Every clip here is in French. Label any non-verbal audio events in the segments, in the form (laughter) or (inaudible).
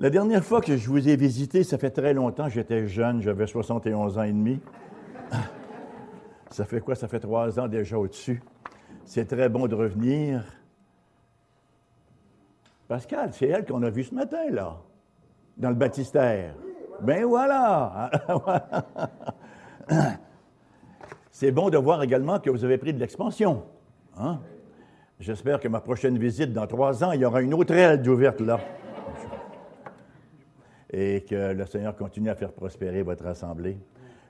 La dernière fois que je vous ai visité, ça fait très longtemps, j'étais jeune, j'avais 71 ans et demi. Ça fait quoi? Ça fait trois ans déjà au-dessus. C'est très bon de revenir. Pascal, c'est elle qu'on a vue ce matin, là, dans le baptistère. Ben voilà! (laughs) C'est bon de voir également que vous avez pris de l'expansion. Hein? J'espère que ma prochaine visite, dans trois ans, il y aura une autre aile d'ouverte là. Et que le Seigneur continue à faire prospérer votre assemblée.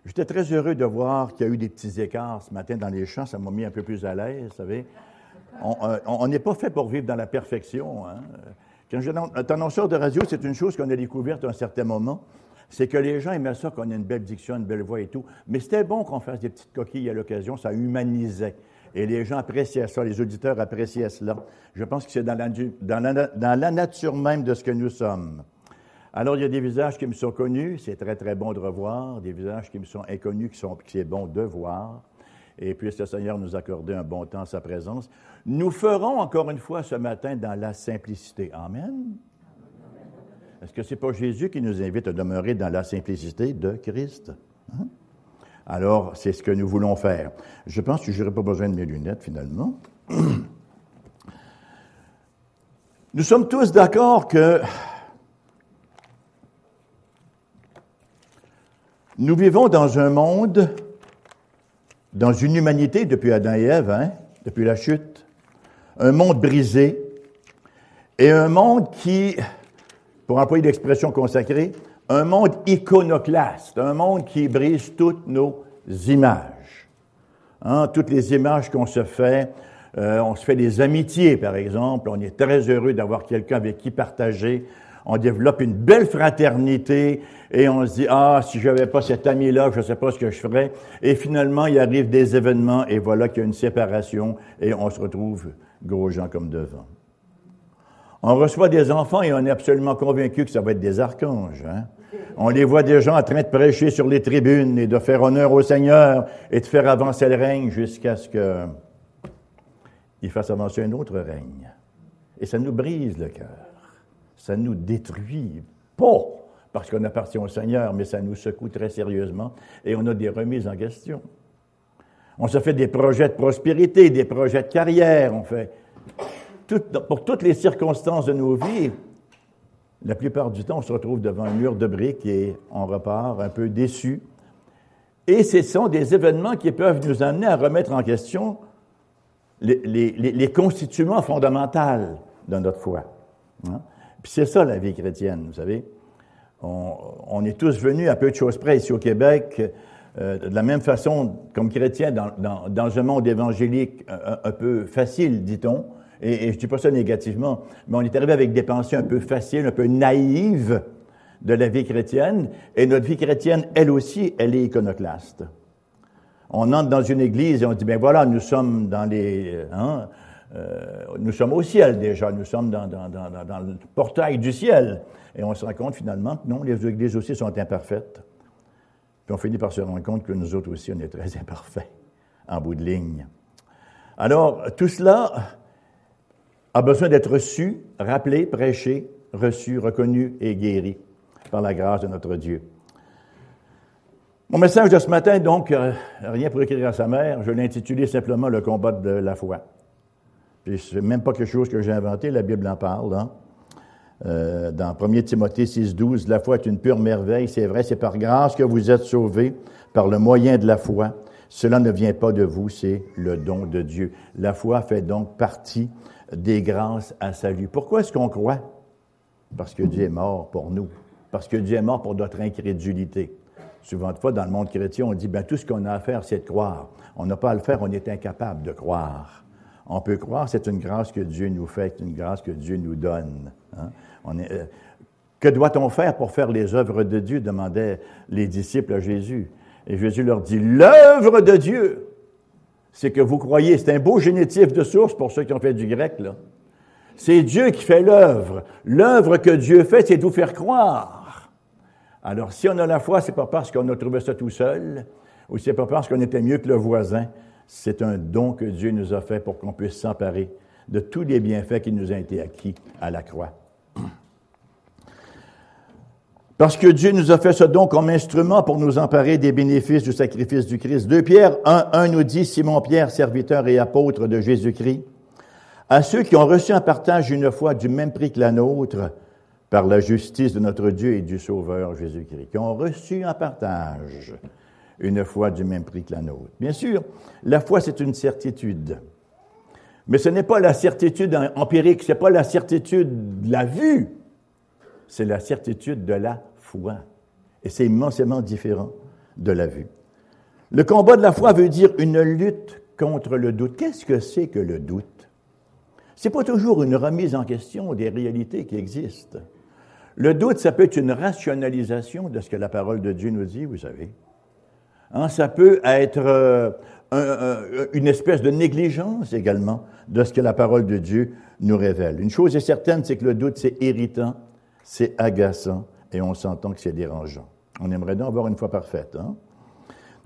J'étais très heureux de voir qu'il y a eu des petits écarts ce matin dans les champs. Ça m'a mis un peu plus à l'aise, vous savez. On n'est pas fait pour vivre dans la perfection. Hein. Quand je un annonceur de radio, c'est une chose qu'on a découverte à un certain moment. C'est que les gens aimaient ça, qu'on ait une belle diction, une belle voix et tout. Mais c'était bon qu'on fasse des petites coquilles à l'occasion. Ça humanisait. Et les gens appréciaient ça, les auditeurs appréciaient cela. Je pense que c'est dans la nature même de ce que nous sommes. Alors, il y a des visages qui me sont connus, c'est très, très bon de revoir, des visages qui me sont inconnus, qui sont, qui c'est bon de voir. Et puisse le Seigneur nous accorder un bon temps à sa présence? Nous ferons encore une fois ce matin dans la simplicité. Amen. Est-ce que ce n'est pas Jésus qui nous invite à demeurer dans la simplicité de Christ? Hein? Alors, c'est ce que nous voulons faire. Je pense que je n'aurai pas besoin de mes lunettes finalement. (clears throat) Nous sommes tous d'accord que Nous vivons dans un monde, dans une humanité depuis Adam et Ève, hein, depuis la chute, un monde brisé et un monde qui, pour employer l'expression consacrée, un monde iconoclaste, un monde qui brise toutes nos images. Hein, toutes les images qu'on se fait, euh, on se fait des amitiés, par exemple, on est très heureux d'avoir quelqu'un avec qui partager on développe une belle fraternité et on se dit, ah, si je n'avais pas cet ami-là, je ne sais pas ce que je ferais. Et finalement, il arrive des événements et voilà qu'il y a une séparation et on se retrouve gros gens comme devant. On reçoit des enfants et on est absolument convaincu que ça va être des archanges. Hein. On les voit des gens en train de prêcher sur les tribunes et de faire honneur au Seigneur et de faire avancer le règne jusqu'à ce qu'il fasse avancer un autre règne. Et ça nous brise le cœur ça nous détruit. Pas parce qu'on appartient au Seigneur, mais ça nous secoue très sérieusement et on a des remises en question. On se fait des projets de prospérité, des projets de carrière, on fait. pour toutes les circonstances de nos vies, la plupart du temps, on se retrouve devant un mur de briques et on repart un peu déçu. Et ce sont des événements qui peuvent nous amener à remettre en question les, constituants fondamentaux de notre foi. Hein. Puis c'est ça la vie chrétienne, vous savez. On, est tous venus à peu de choses près ici au Québec, euh, de la même façon comme chrétiens dans, un monde évangélique un, peu facile, dit-on. Et, et je dis pas ça négativement, mais on est arrivé avec des pensées un peu faciles, un peu naïves de la vie chrétienne. Et notre vie chrétienne, elle aussi, elle est iconoclaste. On entre dans une église et on dit, ben voilà, nous sommes dans les... Hein, euh, nous sommes au ciel déjà, nous sommes dans, le portail du ciel. Et on se rend compte finalement que non, les églises aussi sont imparfaites. Puis on finit par se rendre compte que nous autres aussi, on est très imparfaits en bout de ligne. Alors, tout cela a besoin d'être reçu, rappelé, prêché, reçu, reconnu et guéri par la grâce de notre Dieu. Mon message de ce matin, donc, euh, rien pour écrire à sa mère, je l'ai intitulé simplement Le combat de la foi. Puis c'est même pas quelque chose que j'ai inventé, la Bible en parle. Hein. Euh, dans 1 Timothée 6, 12, la foi est une pure merveille, c'est vrai, c'est par grâce que vous êtes sauvés, par le moyen de la foi. Cela ne vient pas de vous, c'est le don de Dieu. La foi fait donc partie des grâces à salut. Pourquoi est-ce qu'on croit? Parce que Dieu est mort pour nous. Parce que Dieu est mort pour notre incrédulité. Souvent de fois, dans le monde chrétien, on dit, ben, tout ce qu'on a à faire, c'est de croire. On n'a pas à le faire, on est incapable de croire. On peut croire c'est une grâce que Dieu nous fait, une grâce que Dieu nous donne. Hein. Euh, que doit-on faire pour faire les œuvres de Dieu? demandaient les disciples à Jésus. Et Jésus leur dit, l'œuvre de Dieu, c'est que vous croyez. C'est un beau génitif de source pour ceux qui ont fait du grec. C'est Dieu qui fait l'œuvre. L'œuvre que Dieu fait, c'est de vous faire croire. Alors, si on a la foi, c'est pas parce qu'on a trouvé ça tout seul, ou c'est pas parce qu'on était mieux que le voisin, c'est un don que Dieu nous a fait pour qu'on puisse s'emparer de tous les bienfaits qui nous ont été acquis à la croix. (clears throat) Parce que Dieu nous a fait ce don comme instrument pour nous emparer des bénéfices du sacrifice du Christ. 2 Pierre 1, 1 nous dit, Simon Pierre, serviteur et apôtre de Jésus-Christ, à ceux qui ont reçu un partage une fois du même prix que la nôtre, par la justice de notre Dieu et du Sauveur Jésus-Christ, qui ont reçu un partage une foi du même prix que la nôtre. Bien sûr, la foi, c'est une certitude. Mais ce n'est pas la certitude empirique, ce n'est pas la certitude de la vue, c'est la certitude de la foi. Et c'est immensément différent de la vue. Le combat de la foi veut dire une lutte contre le doute. Qu'est-ce que c'est que le doute? C'est pas toujours une remise en question des réalités qui existent. Le doute, ça peut être une rationalisation de ce que la parole de Dieu nous dit, vous savez. Hein, ça peut être euh, une espèce de négligence également de ce que la parole de Dieu nous révèle. Une chose est certaine, c'est que le doute, c'est irritant, c'est agaçant et on s'entend que c'est dérangeant. On aimerait donc avoir une foi parfaite. Hein?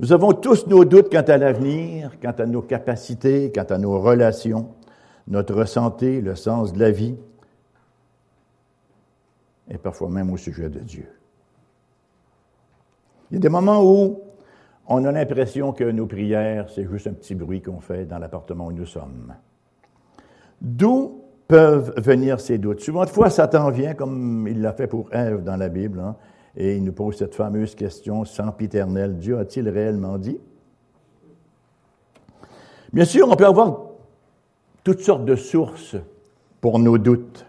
Nous avons tous nos doutes quant à l'avenir, quant à nos capacités, quant à nos relations, notre santé, le sens de la vie, et parfois même au sujet de Dieu. Il y a des moments où on a l'impression que nos prières, c'est juste un petit bruit qu'on fait dans l'appartement où nous sommes. D'où peuvent venir ces doutes? Souvent de fois, Satan vient, comme il l'a fait pour Ève dans la Bible, hein, et il nous pose cette fameuse question sempiternelle. Dieu a-t-il réellement dit? Bien sûr, on peut avoir toutes sortes de sources pour nos doutes.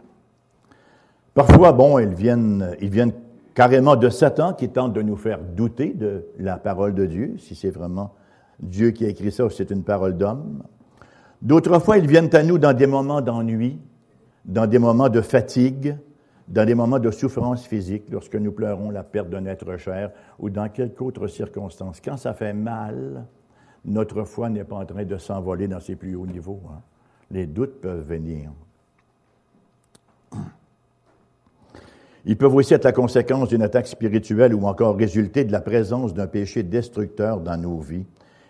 Parfois, bon, ils viennent, ils viennent carrément de Satan qui tente de nous faire douter de la parole de Dieu, si c'est vraiment Dieu qui a écrit ça ou c'est une parole d'homme. D'autres fois, ils viennent à nous dans des moments d'ennui, dans des moments de fatigue, dans des moments de souffrance physique, lorsque nous pleurons la perte d'un être cher ou dans quelque autre circonstance. Quand ça fait mal, notre foi n'est pas en train de s'envoler dans ses plus hauts niveaux. Hein. Les doutes peuvent venir. Ils peuvent aussi être la conséquence d'une attaque spirituelle ou encore résulter de la présence d'un péché destructeur dans nos vies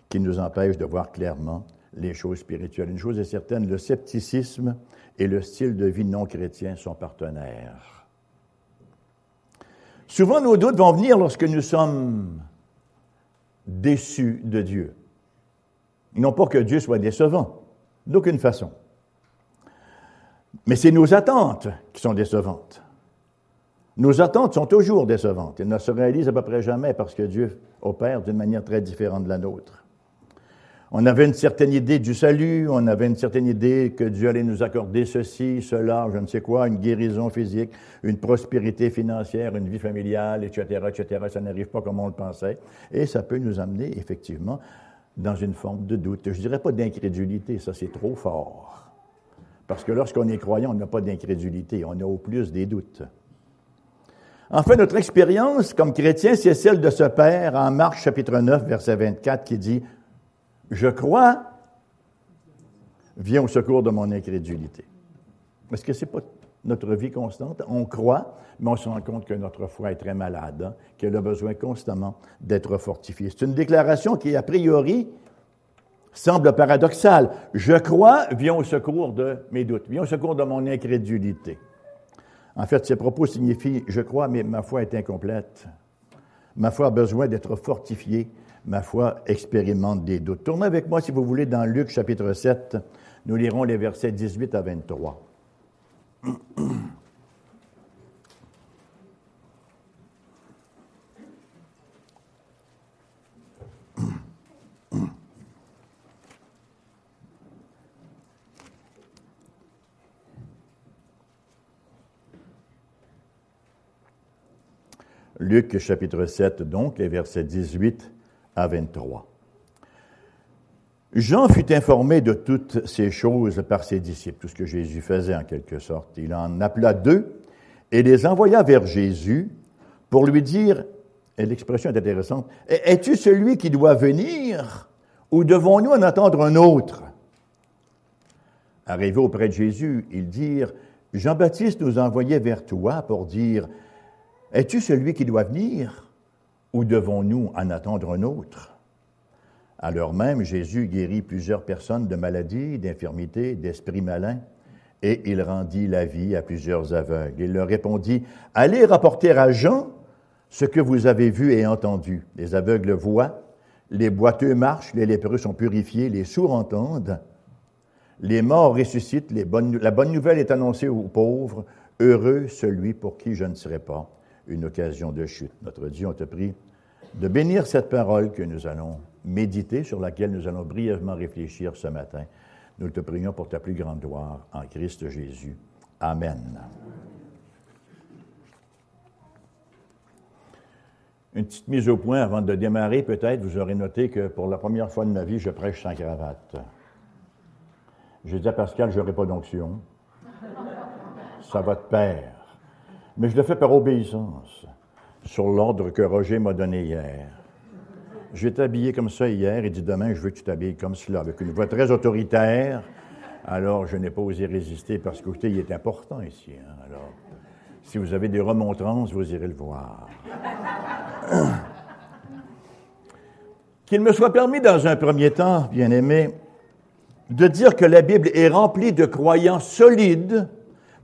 qui nous empêche de voir clairement les choses spirituelles. Une chose est certaine, le scepticisme et le style de vie non chrétien sont partenaires. Souvent, nos doutes vont venir lorsque nous sommes déçus de Dieu. Non pas que Dieu soit décevant, d'aucune façon. Mais c'est nos attentes qui sont décevantes. Nos attentes sont toujours décevantes. Elles ne se réalisent à peu près jamais parce que Dieu opère d'une manière très différente de la nôtre. On avait une certaine idée du salut, on avait une certaine idée que Dieu allait nous accorder ceci, cela, je ne sais quoi, une guérison physique, une prospérité financière, une vie familiale, etc., etc. Ça n'arrive pas comme on le pensait. Et ça peut nous amener, effectivement, dans une forme de doute. Je dirais pas d'incrédulité, ça c'est trop fort. Parce que lorsqu'on est croyant, on n'a pas d'incrédulité, on a au plus des doutes. En fait, notre expérience comme chrétien, c'est celle de ce Père en Marc chapitre 9, verset 24, qui dit, Je crois, viens au secours de mon incrédulité. Est-ce que ce n'est pas notre vie constante? On croit, mais on se rend compte que notre foi est très malade, hein, qu'elle a besoin constamment d'être fortifiée. C'est une déclaration qui, a priori, semble paradoxale. Je crois, viens au secours de mes doutes, viens au secours de mon incrédulité. En fait, ces propos signifient Je crois, mais ma foi est incomplète. Ma foi a besoin d'être fortifiée. Ma foi expérimente des doutes. Tournez avec moi, si vous voulez, dans Luc chapitre 7. Nous lirons les versets 18 à 23. (clears throat) Luc chapitre 7, donc, les versets 18 à 23. Jean fut informé de toutes ces choses par ses disciples, tout ce que Jésus faisait en quelque sorte. Il en appela deux et les envoya vers Jésus pour lui dire, et l'expression est intéressante, Es-tu celui qui doit venir ou devons-nous en attendre un autre? Arrivés auprès de Jésus, ils dirent, Jean-Baptiste nous envoyait vers toi pour dire, es-tu celui qui doit venir ou devons-nous en attendre un autre? Alors même, Jésus guérit plusieurs personnes de maladies, d'infirmités, d'esprits malins, et il rendit la vie à plusieurs aveugles. Il leur répondit, Allez rapporter à Jean ce que vous avez vu et entendu. Les aveugles voient, les boiteux marchent, les lépreux sont purifiés, les sourds entendent, les morts ressuscitent, la bonne nouvelle est annoncée aux pauvres. Heureux celui pour qui je ne serai pas une occasion de chute. Notre Dieu, on te prie de bénir cette parole que nous allons méditer, sur laquelle nous allons brièvement réfléchir ce matin. Nous te prions pour ta plus grande gloire en Christ Jésus. Amen. Une petite mise au point avant de démarrer, peut-être, vous aurez noté que pour la première fois de ma vie, je prêche sans cravate. J'ai dit à Pascal, je n'aurai pas d'onction. Ça va de pair. Mais je le fais par obéissance, sur l'ordre que Roger m'a donné hier. J'ai habillé comme ça hier et dit demain, je veux que tu t'habilles comme cela, avec une voix très autoritaire. Alors, je n'ai pas osé résister parce que, il est important ici. Hein. Alors, si vous avez des remontrances, vous irez le voir. (clears throat) Qu'il me soit permis dans un premier temps, bien aimé, de dire que la Bible est remplie de croyants solides,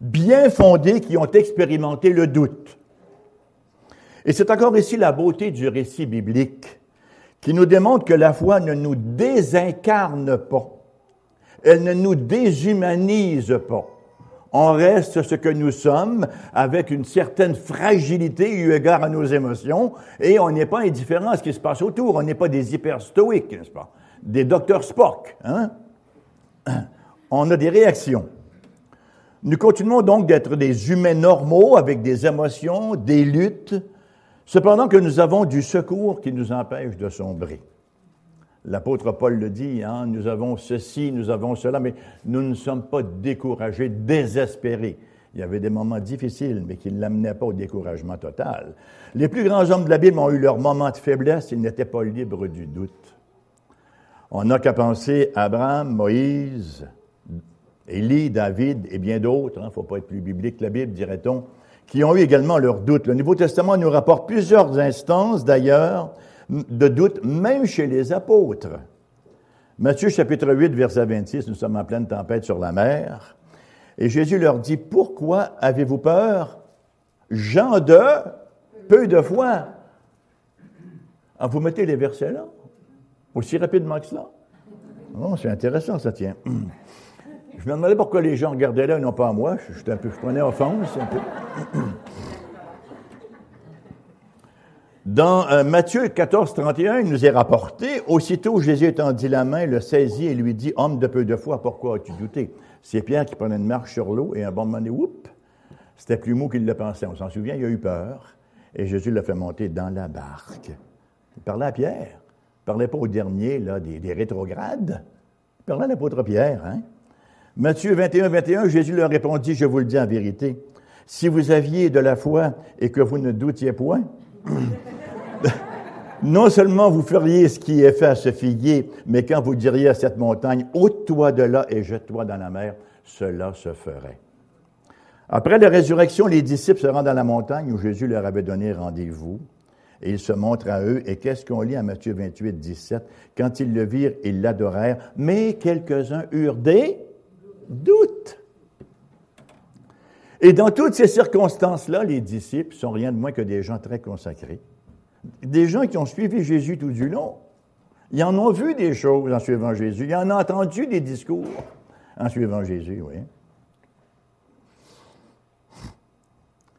bien fondés, qui ont expérimenté le doute. Et c'est encore ici la beauté du récit biblique, qui nous démontre que la foi ne nous désincarne pas, elle ne nous déshumanise pas. On reste ce que nous sommes avec une certaine fragilité eu égard à nos émotions et on n'est pas indifférent à ce qui se passe autour. On n'est pas des hyperstoïques, n'est-ce pas? Des docteurs Spock, hein? (clears throat) On a des réactions. Nous continuons donc d'être des humains normaux avec des émotions, des luttes, cependant que nous avons du secours qui nous empêche de sombrer. L'apôtre Paul le dit, hein, nous avons ceci, nous avons cela, mais nous ne sommes pas découragés, désespérés. Il y avait des moments difficiles, mais qui ne l'amenaient pas au découragement total. Les plus grands hommes de la Bible ont eu leurs moments de faiblesse, ils n'étaient pas libres du doute. On n'a qu'à penser à Abraham, Moïse, Élie, David et bien d'autres, il hein, ne faut pas être plus biblique que la Bible, dirait-on, qui ont eu également leurs doutes. Le Nouveau Testament nous rapporte plusieurs instances, d'ailleurs, de doute, même chez les apôtres. Matthieu chapitre 8, verset 26, nous sommes en pleine tempête sur la mer. Et Jésus leur dit, pourquoi avez-vous peur? Jean de peu de foi. Ah, vous mettez les versets là, aussi rapidement que cela. Oh, c'est intéressant, ça tient. (clears throat) Je me demandais pourquoi les gens regardaient là et non pas à moi. Je, un peu, je prenais offense un peu. Dans euh, Matthieu 14, 31, il nous est rapporté, aussitôt Jésus étendit la main, le saisit et lui dit, Homme de peu de foi, pourquoi as-tu douté? C'est Pierre qui prenait une marche sur l'eau et un bon moment donné, whoop, c'était plus mou qu'il le pensait. On s'en souvient, il a eu peur et Jésus l'a fait monter dans la barque. Il parlait à Pierre. Il parlait pas au dernier, là, des, des rétrogrades. Il parlait à l'apôtre Pierre, hein? Matthieu 21, 21, Jésus leur répondit, je vous le dis en vérité, si vous aviez de la foi et que vous ne doutiez point, (laughs) non seulement vous feriez ce qui est fait à ce figuier, mais quand vous diriez à cette montagne, ôte-toi de là et jette-toi dans la mer, cela se ferait. Après la résurrection, les disciples se rendent à la montagne où Jésus leur avait donné rendez-vous. Et il se montre à eux. Et qu'est-ce qu'on lit à Matthieu 28, 17? Quand ils le virent, ils l'adorèrent, mais quelques-uns eurent des doutes. Et dans toutes ces circonstances-là, les disciples sont rien de moins que des gens très consacrés, des gens qui ont suivi Jésus tout du long. Ils en ont vu des choses en suivant Jésus. Ils en ont entendu des discours en suivant Jésus, oui.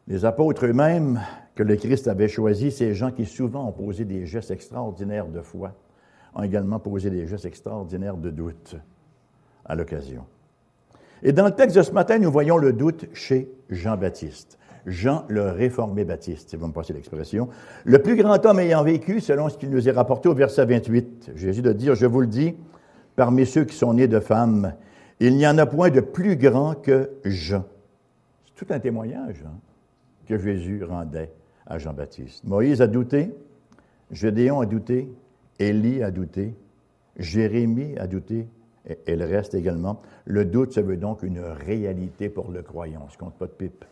Les apôtres eux-mêmes que le Christ avait choisis, ces gens qui souvent ont posé des gestes extraordinaires de foi, ont également posé des gestes extraordinaires de doute à l'occasion. Et dans le texte de ce matin, nous voyons le doute chez Jean-Baptiste. Jean le réformé Baptiste, si vous me passez l'expression. Le plus grand homme ayant vécu, selon ce qu'il nous est rapporté au verset 28, Jésus de dire, je vous le dis, parmi ceux qui sont nés de femmes, il n'y en a point de plus grand que Jean. C'est tout un témoignage hein, que Jésus rendait à Jean-Baptiste. Moïse a douté, Gédéon a douté, Élie a douté, Jérémie a douté, et, le reste également. Le doute, ça veut donc une réalité pour le croyant. Je compte pas de pipe.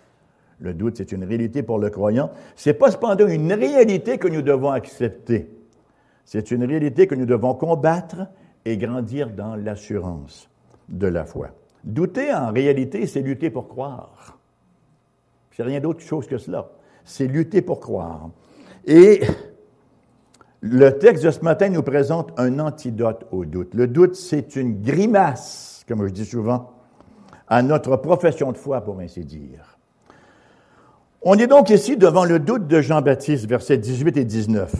Le doute, c'est une réalité pour le croyant. C'est pas cependant une réalité que nous devons accepter. C'est une réalité que nous devons combattre et grandir dans l'assurance de la foi. Douter, en réalité, c'est lutter pour croire. C'est rien d'autre chose que cela. C'est lutter pour croire. Et le texte de ce matin nous présente un antidote au doute. Le doute, c'est une grimace, comme je dis souvent, à notre profession de foi, pour ainsi dire. On est donc ici devant le doute de Jean-Baptiste, versets 18 et 19.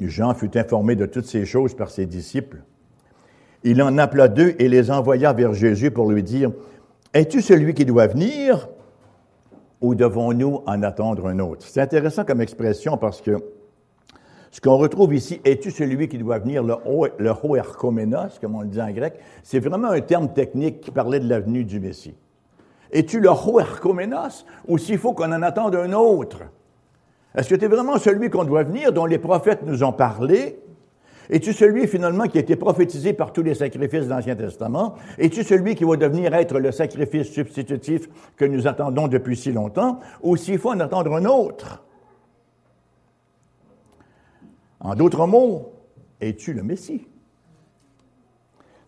Jean fut informé de toutes ces choses par ses disciples. Il en appela deux et les envoya vers Jésus pour lui dire, Es-tu celui qui doit venir ou devons-nous en attendre un autre? C'est intéressant comme expression parce que ce qu'on retrouve ici, es-tu celui qui doit venir, le, le hoerkomenos, comme on le dit en grec, c'est vraiment un terme technique qui parlait de la venue du Messie. Es-tu le hoerkomenos ou s'il faut qu'on en attende un autre? Est-ce que tu es vraiment celui qu'on doit venir, dont les prophètes nous ont parlé? Es-tu celui finalement qui a été prophétisé par tous les sacrifices de l'Ancien Testament? Es-tu celui qui va devenir être le sacrifice substitutif que nous attendons depuis si longtemps? Ou s'il faut en attendre un autre? En d'autres mots, es-tu le Messie?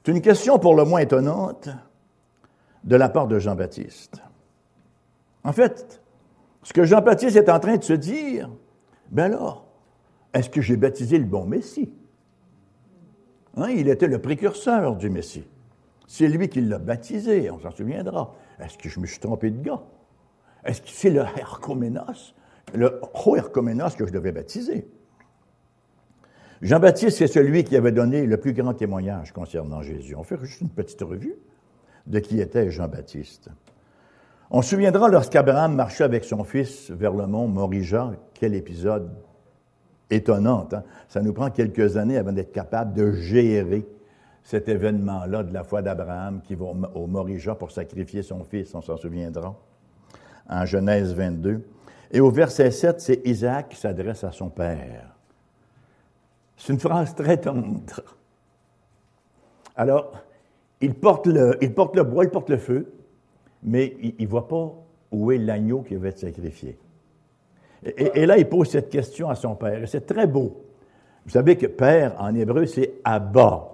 C'est une question pour le moins étonnante de la part de Jean-Baptiste. En fait, ce que Jean-Baptiste est en train de se dire, ben alors, est-ce que j'ai baptisé le bon Messie? Hein, il était le précurseur du Messie. C'est lui qui l'a baptisé, on s'en souviendra. Est-ce que je me suis trompé de gars? Est-ce que c'est le Hercoménos, le Hercoménos que je devais baptiser? Jean-Baptiste, c'est celui qui avait donné le plus grand témoignage concernant Jésus. On fait juste une petite revue de qui était Jean-Baptiste. On se souviendra lorsqu'Abraham marchait avec son fils vers le mont Morija, quel épisode étonnant. Hein? Ça nous prend quelques années avant d'être capable de gérer cet événement-là de la foi d'Abraham qui va au Morija pour sacrifier son fils, on s'en souviendra, en Genèse 22. Et au verset 7, c'est Isaac qui s'adresse à son père. C'est une phrase très tendre. Alors, il porte, le, il porte le bois, il porte le feu, mais il ne voit pas où est l'agneau qui va être sacrifié. Et, là, il pose cette question à son père. Et c'est très beau. Vous savez que père, en hébreu, c'est Abba.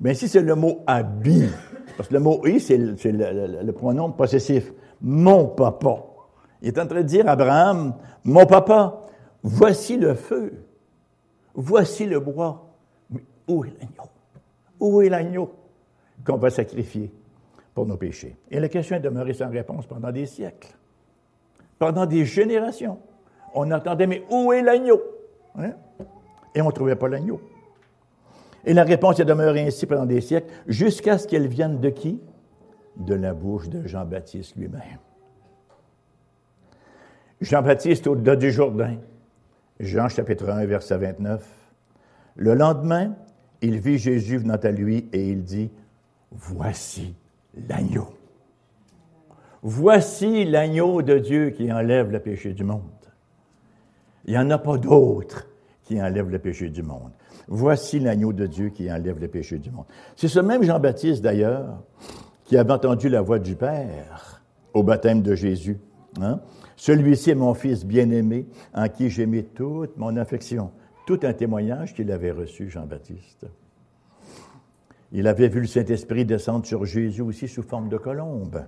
Mais ici, c'est le mot Abi. Parce que le mot I, c'est le, pronom possessif. Mon papa. Il est en train de dire à Abraham, mon papa, voici le feu. Voici le bois. Mais où est l'agneau? Où est l'agneau qu'on va sacrifier? pour nos péchés? Et la question est demeurée sans réponse pendant des siècles, pendant des générations. On attendait, mais où est l'agneau? Hein? Et on ne trouvait pas l'agneau. Et la réponse est demeurée ainsi pendant des siècles, jusqu'à ce qu'elle vienne de qui? De la bouche de Jean-Baptiste lui-même. Jean-Baptiste au-delà du Jourdain, Jean chapitre 1, verset 29. Le lendemain, il vit Jésus venant à lui et il dit, Voici l'agneau. Voici l'agneau de Dieu qui enlève le péché du monde. Il n'y en a pas d'autre qui enlève le péché du monde. Voici l'agneau de Dieu qui enlève le péché du monde. C'est ce même Jean-Baptiste, d'ailleurs, qui avait entendu la voix du Père au baptême de Jésus. Hein? Celui-ci est mon fils bien-aimé, en qui j'ai mis toute mon affection. Tout un témoignage qu'il avait reçu, Jean-Baptiste. Il avait vu le Saint-Esprit descendre sur Jésus aussi sous forme de colombe.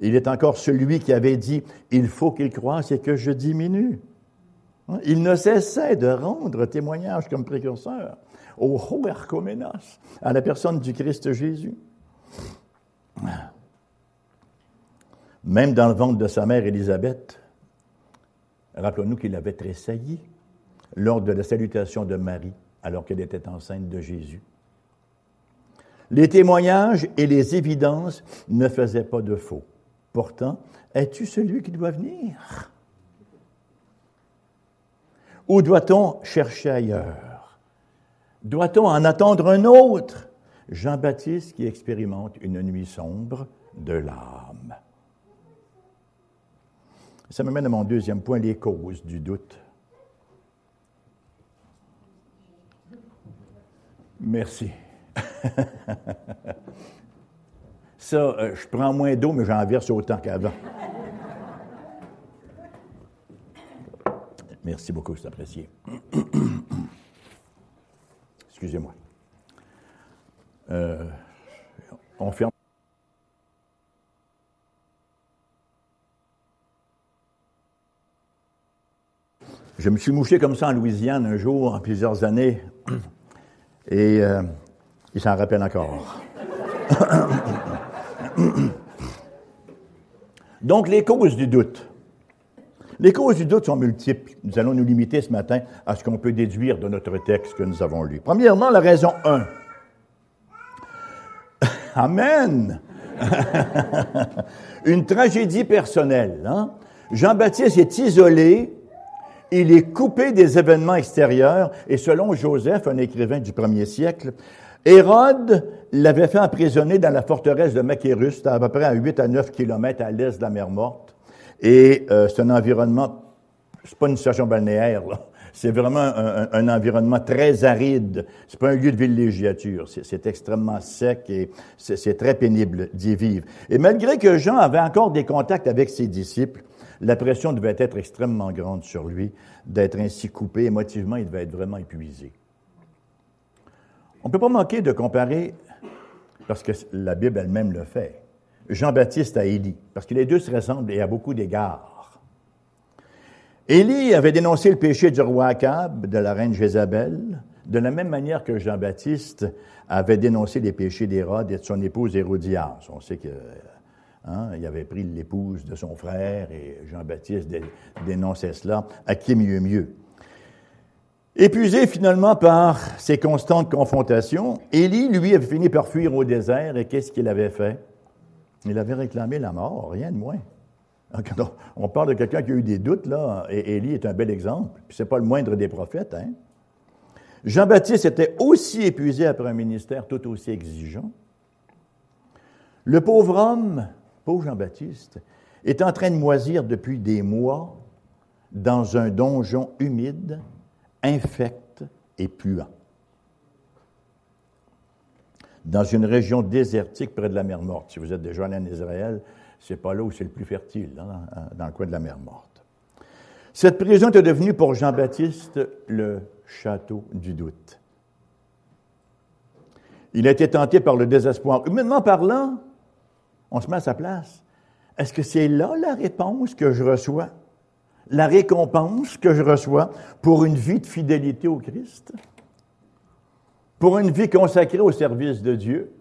Il est encore celui qui avait dit, il faut qu'il croisse et que je diminue. Hein? Il ne cessait de rendre témoignage comme précurseur au Hoerkomenos, à la personne du Christ Jésus. Même dans le ventre de sa mère Élisabeth, rappelons-nous qu'il avait tressailli lors de la salutation de Marie alors qu'elle était enceinte de Jésus. Les témoignages et les évidences ne faisaient pas de faux. Pourtant, es-tu celui qui doit venir? Ou doit-on chercher ailleurs? Doit-on en attendre un autre? Jean-Baptiste qui expérimente une nuit sombre de l'âme. Ça me mène à mon deuxième point, les causes du doute. Merci. (laughs) Ça, euh, je prends moins d'eau, mais j'en verse autant qu'avant. Merci beaucoup, c'est apprécié. (clears throat) Excusez-moi. Euh, on ferme. Je me suis mouché comme ça en Louisiane un jour, en plusieurs années, (clears throat) et euh, il s'en rappelle encore. (clears throat) Donc, les causes du doute. Les causes du doute sont multiples. Nous allons nous limiter ce matin à ce qu'on peut déduire de notre texte que nous avons lu. Premièrement, la raison 1. (laughs) Amen. (laughs) Une tragédie personnelle. Hein? Jean-Baptiste est isolé, il est coupé des événements extérieurs, et selon Joseph, un écrivain du premier siècle, Hérode l'avait fait emprisonner dans la forteresse de Maquérus, à peu près à 8 à 9 kilomètres à l'est de la mer Morte. Et euh, c'est un environnement, c'est pas une station balnéaire, (laughs) c'est vraiment un, environnement très aride. C'est pas un lieu de villégiature. C'est extrêmement sec et c'est très pénible d'y vivre. Et malgré que Jean avait encore des contacts avec ses disciples, la pression devait être extrêmement grande sur lui d'être ainsi coupé. Émotivement, il devait être vraiment épuisé. On ne peut pas manquer de comparer, parce que la Bible elle-même le fait, Jean-Baptiste à Élie, parce que les deux se ressemblent et à beaucoup d'égards. Élie avait dénoncé le péché du roi Akab, de la reine Jézabel, de la même manière que Jean-Baptiste avait dénoncé les péchés d'Hérode et de son épouse Hérodias. On sait que Hein, il avait pris l'épouse de son frère et Jean-Baptiste dénonçait cela. À qui mieux mieux? Épuisé finalement par ces constantes confrontations, Élie, lui, avait fini par fuir au désert et qu'est-ce qu'il avait fait? Il avait réclamé la mort, rien de moins. On parle de quelqu'un qui a eu des doutes, là, et Élie est un bel exemple. Puis c'est pas le moindre des prophètes, hein? Jean-Baptiste était aussi épuisé après un ministère tout aussi exigeant. Le pauvre homme pauvre Jean-Baptiste, est en train de moisir depuis des mois dans un donjon humide, infect et puant. Dans une région désertique près de la mer Morte. Si vous êtes déjà allé en Israël, c'est pas là où c'est le plus fertile, hein, dans le coin de la mer Morte. Cette prison est devenue pour Jean-Baptiste le château du doute. Il a été tenté par le désespoir. Humainement parlant, on se met à sa place. Est-ce que c'est là la réponse que je reçois? La récompense que je reçois pour une vie de fidélité au Christ? Pour une vie consacrée au service de Dieu?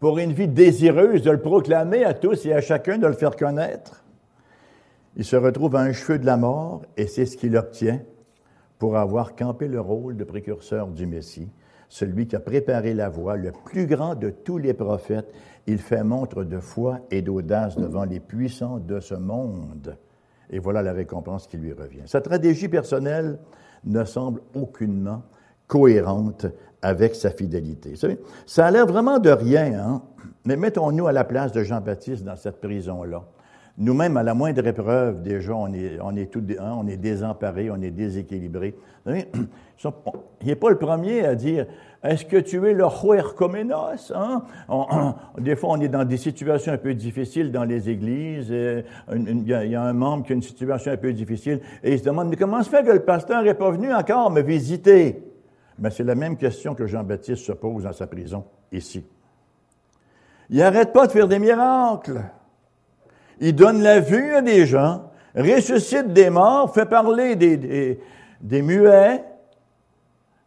Pour une vie désireuse de le proclamer à tous et à chacun, de le faire connaître? Il se retrouve à un cheveu de la mort et c'est ce qu'il obtient pour avoir campé le rôle de précurseur du Messie, celui qui a préparé la voie, le plus grand de tous les prophètes il fait montre de foi et d'audace devant les puissants de ce monde. Et voilà la récompense qui lui revient. Sa stratégie personnelle ne semble aucunement cohérente avec sa fidélité. Vous savez, ça a l'air vraiment de rien, hein? mais mettons-nous à la place de Jean-Baptiste dans cette prison-là. Nous-mêmes, à la moindre épreuve, déjà, on est, on est, tout, hein, on est désemparé, on est déséquilibré. (clears throat) Il n'est pas le premier à dire Est-ce que tu es le Huercomenos hein? (clears throat) Des fois, on est dans des situations un peu difficiles dans les églises. Il y, a un membre qui a une situation un peu difficile et il se demande Mais comment se fait que le pasteur n'est pas venu encore me visiter Mais c'est la même question que Jean-Baptiste se pose dans sa prison, ici. Il n'arrête pas de faire des miracles. Il donne la vue à des gens, ressuscite des morts, fait parler des, muets,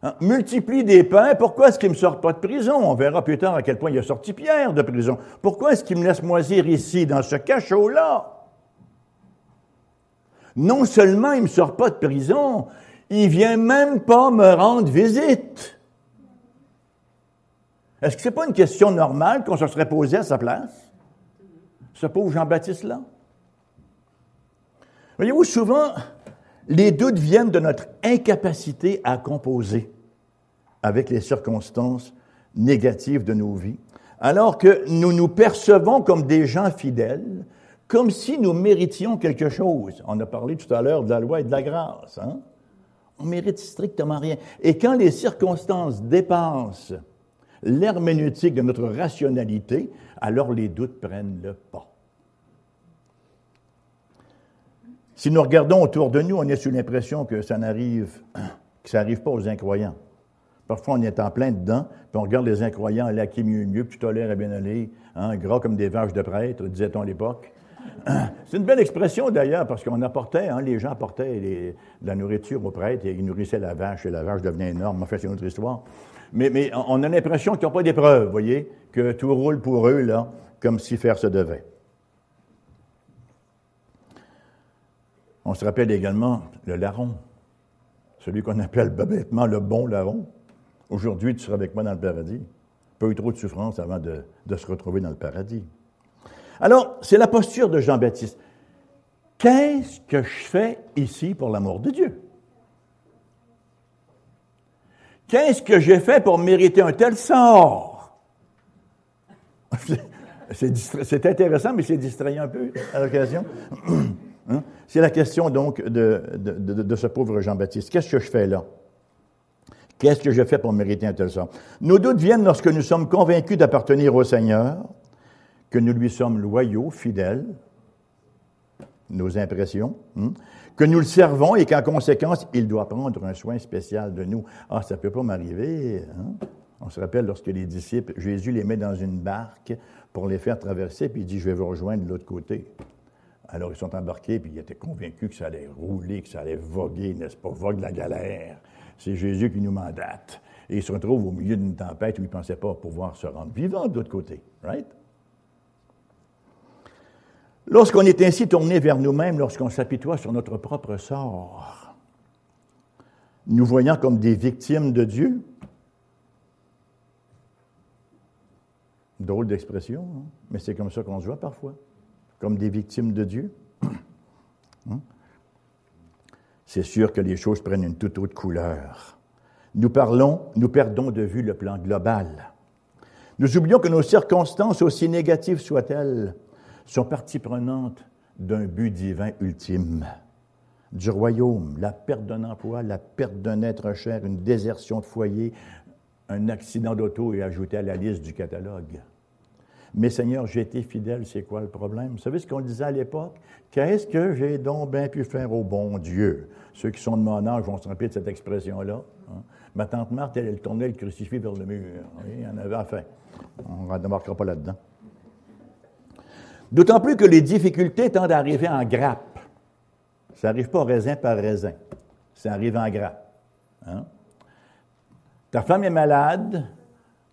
hein, multiplie des pains. Pourquoi est-ce qu'il ne me sort pas de prison? On verra plus tard à quel point il a sorti Pierre de prison. Pourquoi est-ce qu'il me laisse moisir ici, dans ce cachot-là? Non seulement il ne me sort pas de prison, il vient même pas me rendre visite. Est-ce que ce n'est pas une question normale qu'on se serait posée à sa place? ce pauvre Jean-Baptiste-là? Voyez-vous, souvent, les doutes viennent de notre incapacité à composer avec les circonstances négatives de nos vies, alors que nous nous percevons comme des gens fidèles, comme si nous méritions quelque chose. On a parlé tout à l'heure de la loi et de la grâce. Hein? On mérite strictement rien. Et quand les circonstances dépassent l'herméneutique de notre rationalité, alors les doutes prennent le pas. Si nous regardons autour de nous, on est sous l'impression que ça n'arrive, (clears throat) que ça n'arrive pas aux incroyants. Parfois, on est en plein dedans, puis on regarde les incroyants, là, qui mieux mieux, puis tu tolères à bien aller, hein, gras comme des vaches de prêtre, disait-on à l'époque. C'est une belle expression d'ailleurs, parce qu'on apportait, hein, les gens apportaient la nourriture aux prêtres et ils nourrissaient la vache et la vache devenait énorme. En c'est une autre histoire. Mais, on a l'impression qu'ils n'ont pas d'épreuve, vous voyez, que tout roule pour eux, là, comme si faire se devait. On se rappelle également le larron, celui qu'on appelle bêtement le bon larron. Aujourd'hui, tu seras avec moi dans le paradis. Pas eu trop de souffrance avant de se retrouver dans le paradis. Alors, c'est la posture de Jean-Baptiste. Qu'est-ce que je fais ici pour l'amour de Dieu? Qu'est-ce que j'ai fait pour mériter un tel sort? (laughs) C'est intéressant, mais c'est distrayant un peu à l'occasion. (clears throat) Hein? C'est la question donc de, de, ce pauvre Jean-Baptiste. Qu'est-ce que je fais là? Qu'est-ce que je fais pour mériter un tel sort? Nos doutes viennent lorsque nous sommes convaincus d'appartenir au Seigneur, que nous lui sommes loyaux, fidèles, nos impressions, hein? que nous le servons et qu'en conséquence, il doit prendre un soin spécial de nous. Ah, ça ne peut pas m'arriver. Hein? On se rappelle lorsque les disciples, Jésus les met dans une barque pour les faire traverser, puis il dit, je vais vous rejoindre de l'autre côté. Alors ils sont embarqués, puis ils étaient convaincus que ça allait rouler, que ça allait voguer, n'est-ce pas, vogue la galère. C'est Jésus qui nous mandate. Et ils se retrouvent au milieu d'une tempête où ils ne pensaient pas pouvoir se rendre vivants de l'autre côté. Right? Lorsqu'on est ainsi tourné vers nous-mêmes, lorsqu'on s'apitoie sur notre propre sort, nous voyant comme des victimes de Dieu, drôle d'expression, hein, mais c'est comme ça qu'on se voit parfois, comme des victimes de Dieu. (coughs) Hein? C'est sûr que les choses prennent une toute autre couleur. Nous parlons, nous perdons de vue le plan global. Nous oublions que nos circonstances, aussi négatives soient-elles, sont partie prenante d'un but divin ultime, du royaume, la perte d'un emploi, la perte d'un être cher, une désertion de foyer, un accident d'auto et ajouté à la liste du catalogue. Mais Seigneur, j'ai été fidèle, c'est quoi le problème? Vous savez ce qu'on disait à l'époque? Qu'est-ce que j'ai donc bien pu faire au bon Dieu? Ceux qui sont de mon âge vont se rappeler de cette expression-là. Hein? Ma tante Marthe, elle, elle, tournait le crucifix vers le mur. Il y en avait à. On ne remarquera pas là-dedans. D'autant plus que les difficultés tendent à arriver en grappe. Ça n'arrive pas raisin par raisin. Ça arrive en grappe. Hein? Ta femme est malade,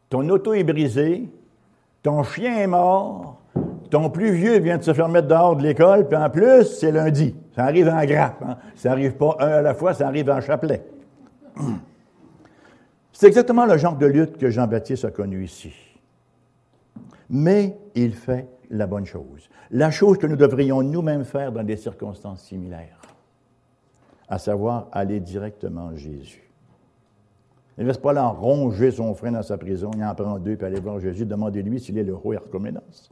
ton auto est brisé, ton chien est mort, ton plus vieux vient de se faire mettre dehors de l'école, puis en plus, c'est lundi. Ça arrive en grappe. Hein? Ça n'arrive pas un à la fois, ça arrive en chapelet. (clears throat) C'est exactement le genre de lutte que Jean-Baptiste a connu ici. Mais il fait la bonne chose. La chose que nous devrions nous-mêmes faire dans des circonstances similaires, à savoir aller directement à Jésus. Il ne reste pas là ronger son frère dans sa prison, il en prend deux, puis aller voir Jésus, demandez-lui s'il est le roi Arcoménos.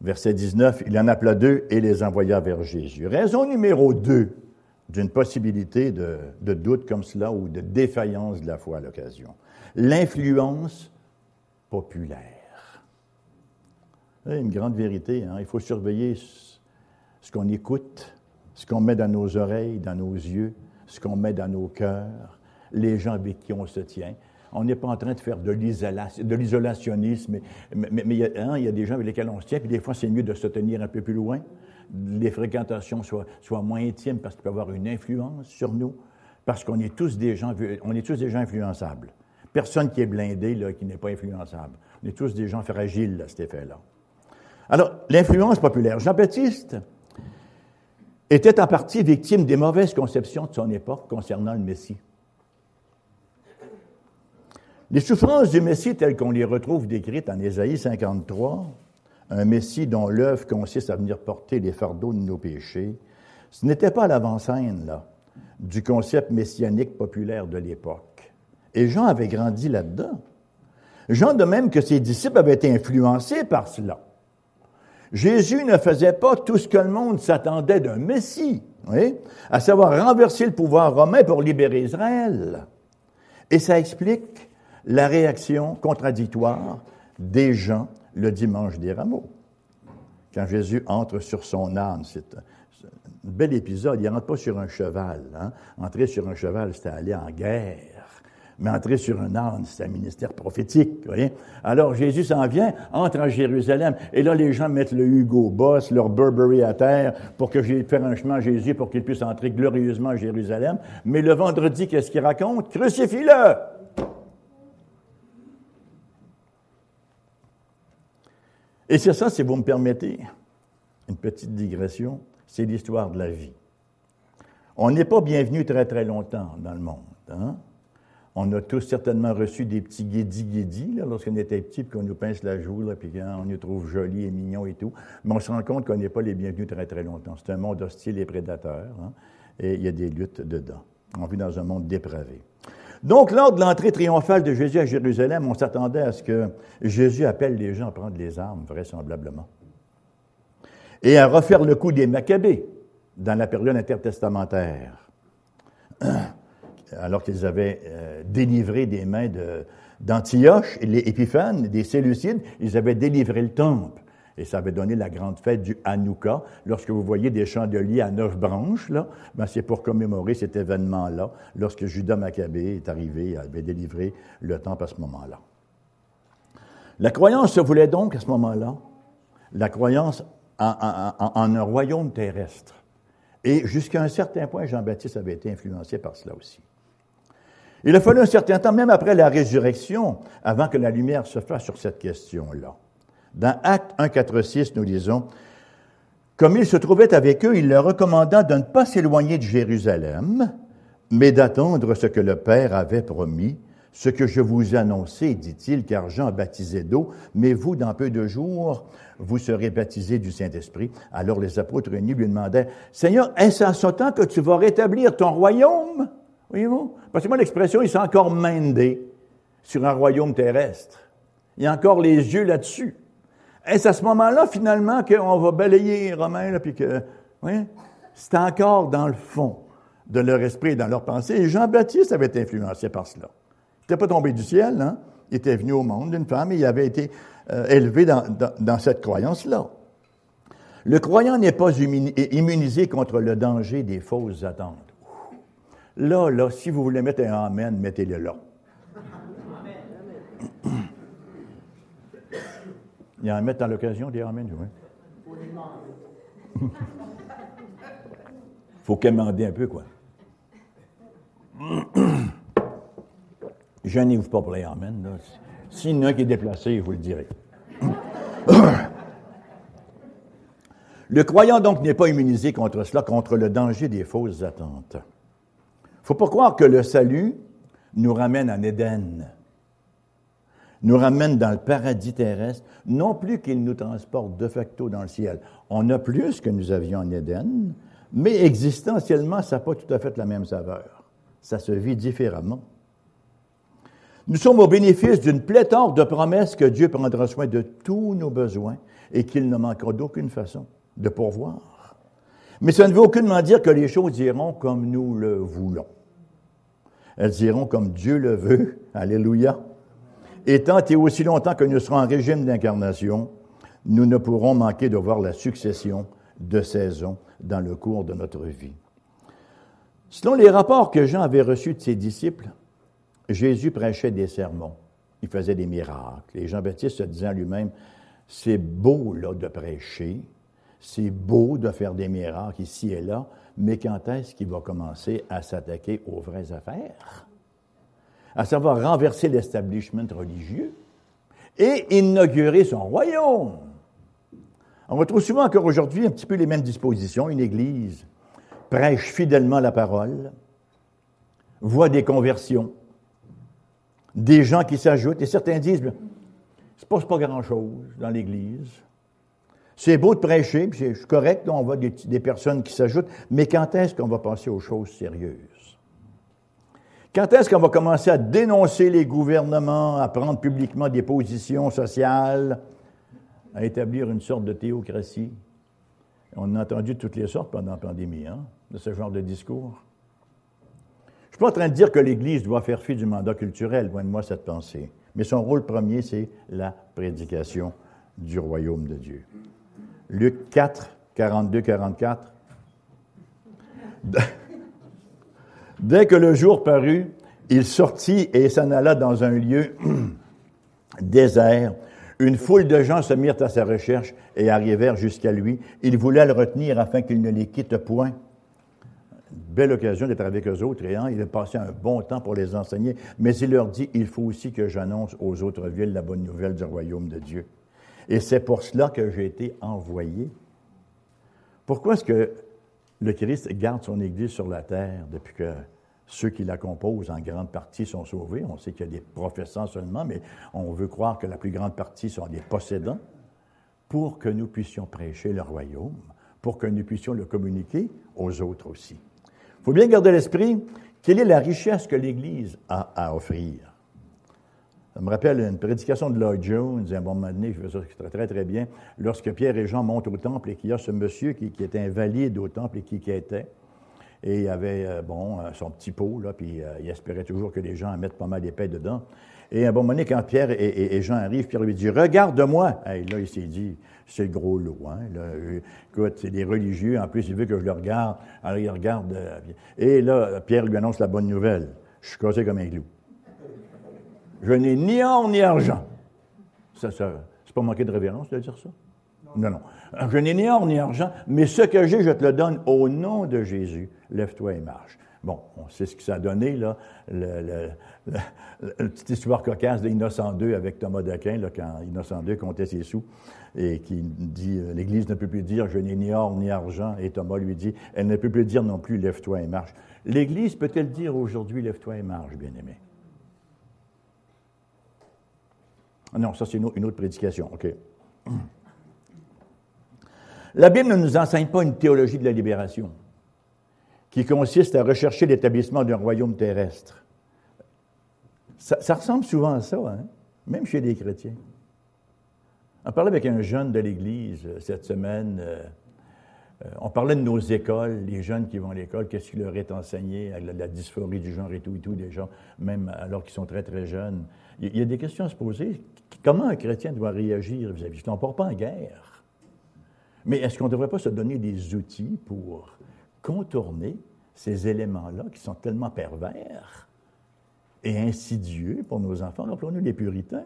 Verset 19, il en appela deux et les envoya vers Jésus. Raison numéro deux d'une possibilité de, de doute comme cela ou de défaillance de la foi à l'occasion. L'influence populaire. C'est une grande vérité. Hein. Il faut surveiller ce qu'on écoute, ce qu'on met dans nos oreilles, dans nos yeux, ce qu'on met dans nos cœurs, les gens avec qui on se tient. On n'est pas en train de faire de l'isolationnisme, mais, hein, il, y a, des gens avec lesquels on se tient, puis des fois, c'est mieux de se tenir un peu plus loin. Les fréquentations soient, moins intimes parce qu'ils peuvent avoir une influence sur nous, parce qu'on est est tous des gens influençables. Personne qui est blindé, qui n'est pas influençable. On est tous des gens fragiles à cet effet-là. Alors, l'influence populaire. Jean-Baptiste était en partie victime des mauvaises conceptions de son époque concernant le Messie. Les souffrances du Messie telles qu'on les retrouve décrites en Ésaïe 53, un Messie dont l'œuvre consiste à venir porter les fardeaux de nos péchés, ce n'était pas l'avant-scène, du concept messianique populaire de l'époque. Et Jean avait grandi là-dedans. Jean, de même que ses disciples, avaient été influencés par cela. Jésus ne faisait pas tout ce que le monde s'attendait d'un Messie, à savoir renverser le pouvoir romain pour libérer Israël. Et ça explique la réaction contradictoire des gens le dimanche des rameaux. Quand Jésus entre sur son âne, c'est un bel épisode. Il ne rentre pas sur un cheval. Hein. Entrer sur un cheval, c'était aller en guerre. Mais entrer sur un âne, c'est un ministère prophétique. Alors Jésus s'en vient, entre à Jérusalem, et là les gens mettent le Hugo Boss, leur Burberry à terre, pour que j'ai faire un chemin à Jésus, pour qu'il puisse entrer glorieusement à Jérusalem. Mais le vendredi, qu'est-ce qu'il raconte? Crucifie-le! Et c'est ça, si vous me permettez, une petite digression, c'est l'histoire de la vie. On n'est pas bienvenu très très longtemps dans le monde. Hein? On a tous certainement reçu des petits guédis-guédis lorsqu'on était petit, puis qu'on nous pince la joue, puis qu'on nous trouve jolis et mignons et tout. Mais on se rend compte qu'on n'est pas les bienvenus très très longtemps. C'est un monde hostile et prédateur, hein? et il y a des luttes dedans. On vit dans un monde dépravé. Donc, lors de l'entrée triomphale de Jésus à Jérusalem, on s'attendait à ce que Jésus appelle les gens à prendre les armes, vraisemblablement, et à refaire le coup des Maccabées dans la période intertestamentaire, (clears throat) alors qu'ils avaient euh, délivré des mains d'Antioche, les Épiphanes, des Séleucides, ils avaient délivré le temple. Et ça avait donné la grande fête du Hanouka. Lorsque vous voyez des chandeliers à neuf branches, là, ben c'est pour commémorer cet événement-là, lorsque Judas Maccabée est arrivé, avait délivré le temple à ce moment-là. La croyance se voulait donc à ce moment-là, la croyance en, un royaume terrestre. Et jusqu'à un certain point, Jean-Baptiste avait été influencé par cela aussi. Il a fallu un certain temps, même après la résurrection, avant que la lumière se fasse sur cette question-là. Dans Acte 1, 4, 6, nous lisons, Comme il se trouvait avec eux, il leur recommanda de ne pas s'éloigner de Jérusalem, mais d'attendre ce que le Père avait promis, ce que je vous annoncé, dit-il, car Jean baptisait d'eau, mais vous, dans peu de jours, vous serez baptisés du Saint-Esprit. Alors les apôtres réunis lui demandaient, Seigneur, est-ce à ce temps que tu vas rétablir ton royaume? Voyez-vous? Parce que moi, l'expression, il s'est encore mindé sur un royaume terrestre. Il y a encore les yeux là-dessus. Est-ce à ce moment-là, finalement, qu'on va balayer les Romains, puis que, oui, c'est encore dans le fond de leur esprit et dans leur pensée. Et Jean-Baptiste avait été influencé par cela. Il n'était pas tombé du ciel, hein? Il était venu au monde d'une femme et il avait été euh, élevé dans cette croyance-là. Le croyant n'est pas immunisé contre le danger des fausses attentes. Là, là, si vous voulez mettre un Amen, mettez-le là. Il y a un mettre à l'occasion, des Amen, oui. faut commander un peu, quoi. Je vous pas pour les Amen. S'il y en a un qui est déplacé, vous le direz. Le croyant donc n'est pas immunisé contre cela, contre le danger des fausses attentes. Faut pas croire que le salut nous ramène en Éden nous ramène dans le paradis terrestre, non plus qu'il nous transporte de facto dans le ciel. On a plus que nous avions en Éden, mais existentiellement, ça n'a pas tout à fait la même saveur. Ça se vit différemment. Nous sommes au bénéfice d'une pléthore de promesses que Dieu prendra soin de tous nos besoins et qu'il ne manquera d'aucune façon de pourvoir. Mais ça ne veut aucunement dire que les choses iront comme nous le voulons. Elles iront comme Dieu le veut. Alléluia. Et tant et aussi longtemps que nous serons en régime d'incarnation, nous ne pourrons manquer de voir la succession de saisons dans le cours de notre vie. Selon les rapports que Jean avait reçus de ses disciples, Jésus prêchait des sermons, il faisait des miracles. Et Jean-Baptiste se disait lui-même, c'est beau là de prêcher, c'est beau de faire des miracles ici et là, mais quand est-ce qu'il va commencer à s'attaquer aux vraies affaires? à savoir renverser l'establishment religieux et inaugurer son royaume. On retrouve souvent encore aujourd'hui un petit peu les mêmes dispositions. Une Église prêche fidèlement la parole, voit des conversions, des gens qui s'ajoutent, et certains disent, il ne se passe pas grand-chose dans l'Église. C'est beau de prêcher, c'est correct, on voit des, des personnes qui s'ajoutent, mais quand est-ce qu'on va passer aux choses sérieuses? Quand est-ce qu'on va commencer à dénoncer les gouvernements, à prendre publiquement des positions sociales, à établir une sorte de théocratie? On a entendu toutes les sortes pendant la pandémie, hein, de ce genre de discours. Je ne suis pas en train de dire que l'Église doit faire fi du mandat culturel, loin de moi cette pensée. Mais son rôle premier, c'est la prédication du royaume de Dieu. Luc 4, 42, 44. Dès que le jour parut, Il sortit et s'en alla dans un lieu (clears throat) désert. Une foule de gens se mirent à sa recherche et arrivèrent jusqu'à lui. Il voulait le retenir afin qu'il ne les quitte point. Belle occasion d'être avec eux autres et hein, il a passé un bon temps pour les enseigner. Mais il leur dit, il faut aussi que j'annonce aux autres villes la bonne nouvelle du royaume de Dieu. Et c'est pour cela que j'ai été envoyé. Pourquoi est-ce que le Christ garde son Église sur la terre depuis que ceux qui la composent en grande partie sont sauvés? On sait qu'il y a des professants seulement, mais on veut croire que la plus grande partie sont des possédants pour que nous puissions prêcher le royaume, pour que nous puissions le communiquer aux autres aussi. Il faut bien garder l'esprit quelle est la richesse que l'Église a à offrir? Ça me rappelle une prédication de Lloyd Jones, à un moment donné, je veux ça très, très, très bien, lorsque Pierre et Jean montent au temple et qu'il y a ce monsieur qui, était invalide au temple et qui quêtait. Et il avait, euh, bon, euh, son petit pot, là, puis euh, il espérait toujours que les gens mettent pas mal d'épais dedans. Et à un moment donné, quand Pierre et, Jean arrivent, Pierre lui dit Regarde-moi. Là, il s'est dit C'est le gros lot. Hein? écoute, c'est des religieux. En plus, il veut que je le regarde. Alors, il regarde. et là, Pierre lui annonce la bonne nouvelle Je suis cassé comme un clou. Je n'ai ni or ni argent. Ça, ça c'est pas manquer de révérence de dire ça? Non, non. Je n'ai ni or ni argent, mais ce que j'ai, je te le donne au nom de Jésus. Lève-toi et marche. Bon, on sait ce que ça a donné, là, le, la petite histoire cocasse d'Innocent II avec Thomas d'Aquin, là, quand Innocent II comptait ses sous, et qui dit euh, L'Église ne peut plus dire Je n'ai ni or ni argent, et Thomas lui dit Elle ne peut plus dire non plus Lève-toi et marche. L'Église peut-elle dire aujourd'hui Lève-toi et marche, bien-aimé? Ah non, ça c'est une autre prédication, OK. (clears throat) La Bible ne nous enseigne pas une théologie de la libération qui consiste à rechercher l'établissement d'un royaume terrestre. Ça, ressemble souvent à ça, hein? même chez les chrétiens. On parlait avec un jeune de l'Église euh, cette semaine. Euh, euh, on parlait de nos écoles, les jeunes qui vont à l'école, qu'est-ce qui leur est enseigné, la, la, dysphorie du genre et tout et tout, des gens, même alors qu'ils sont très, très jeunes. Il y a des questions à se poser. Comment un chrétien doit réagir vis-à-vis? Je ne pas en guerre. Mais est-ce qu'on ne devrait pas se donner des outils pour contourner ces éléments-là qui sont tellement pervers et insidieux pour nos enfants? Rappelons-nous les puritains.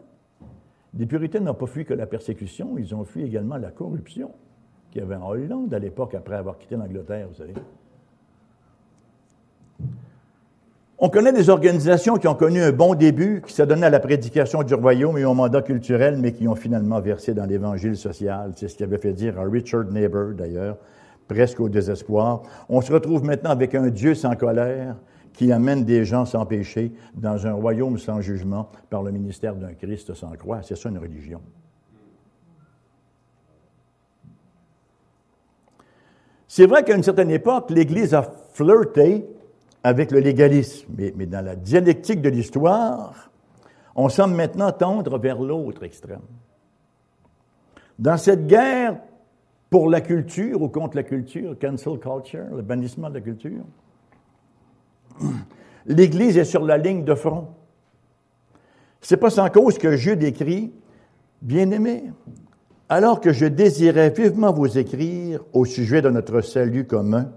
Les puritains n'ont pas fui que la persécution, ils ont fui également la corruption qu'il y avait en Hollande à l'époque après avoir quitté l'Angleterre, vous savez. On connaît des organisations qui ont connu un bon début, qui s'adonnaient à la prédication du royaume et au mandat culturel, mais qui ont finalement versé dans l'évangile social. C'est ce qui avait fait dire à Richard Neighbor, d'ailleurs, presque au désespoir. On se retrouve maintenant avec un Dieu sans colère qui amène des gens sans péché dans un royaume sans jugement par le ministère d'un Christ sans croix. C'est ça une religion. C'est vrai qu'à une certaine époque, l'Église a flirté avec le légalisme, mais, dans la dialectique de l'histoire, on semble maintenant tendre vers l'autre extrême. Dans cette guerre pour la culture ou contre la culture, cancel culture, le bannissement de la culture, (clears throat) l'Église est sur la ligne de front. C'est pas sans cause que Jude écrit, Bien-aimés, alors que je désirais vivement vous écrire au sujet de notre salut commun,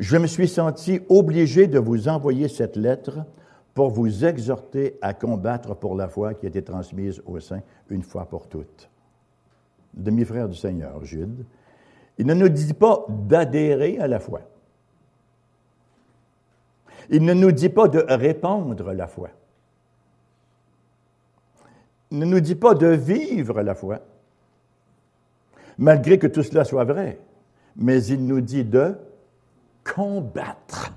je me suis senti obligé de vous envoyer cette lettre pour vous exhorter à combattre pour la foi qui a été transmise au sein une fois pour toutes. Demi-frère du Seigneur, Jude, il ne nous dit pas d'adhérer à la foi. Il ne nous dit pas de répandre la foi. Il ne nous dit pas de vivre la foi malgré que tout cela soit vrai. Mais il nous dit de combattre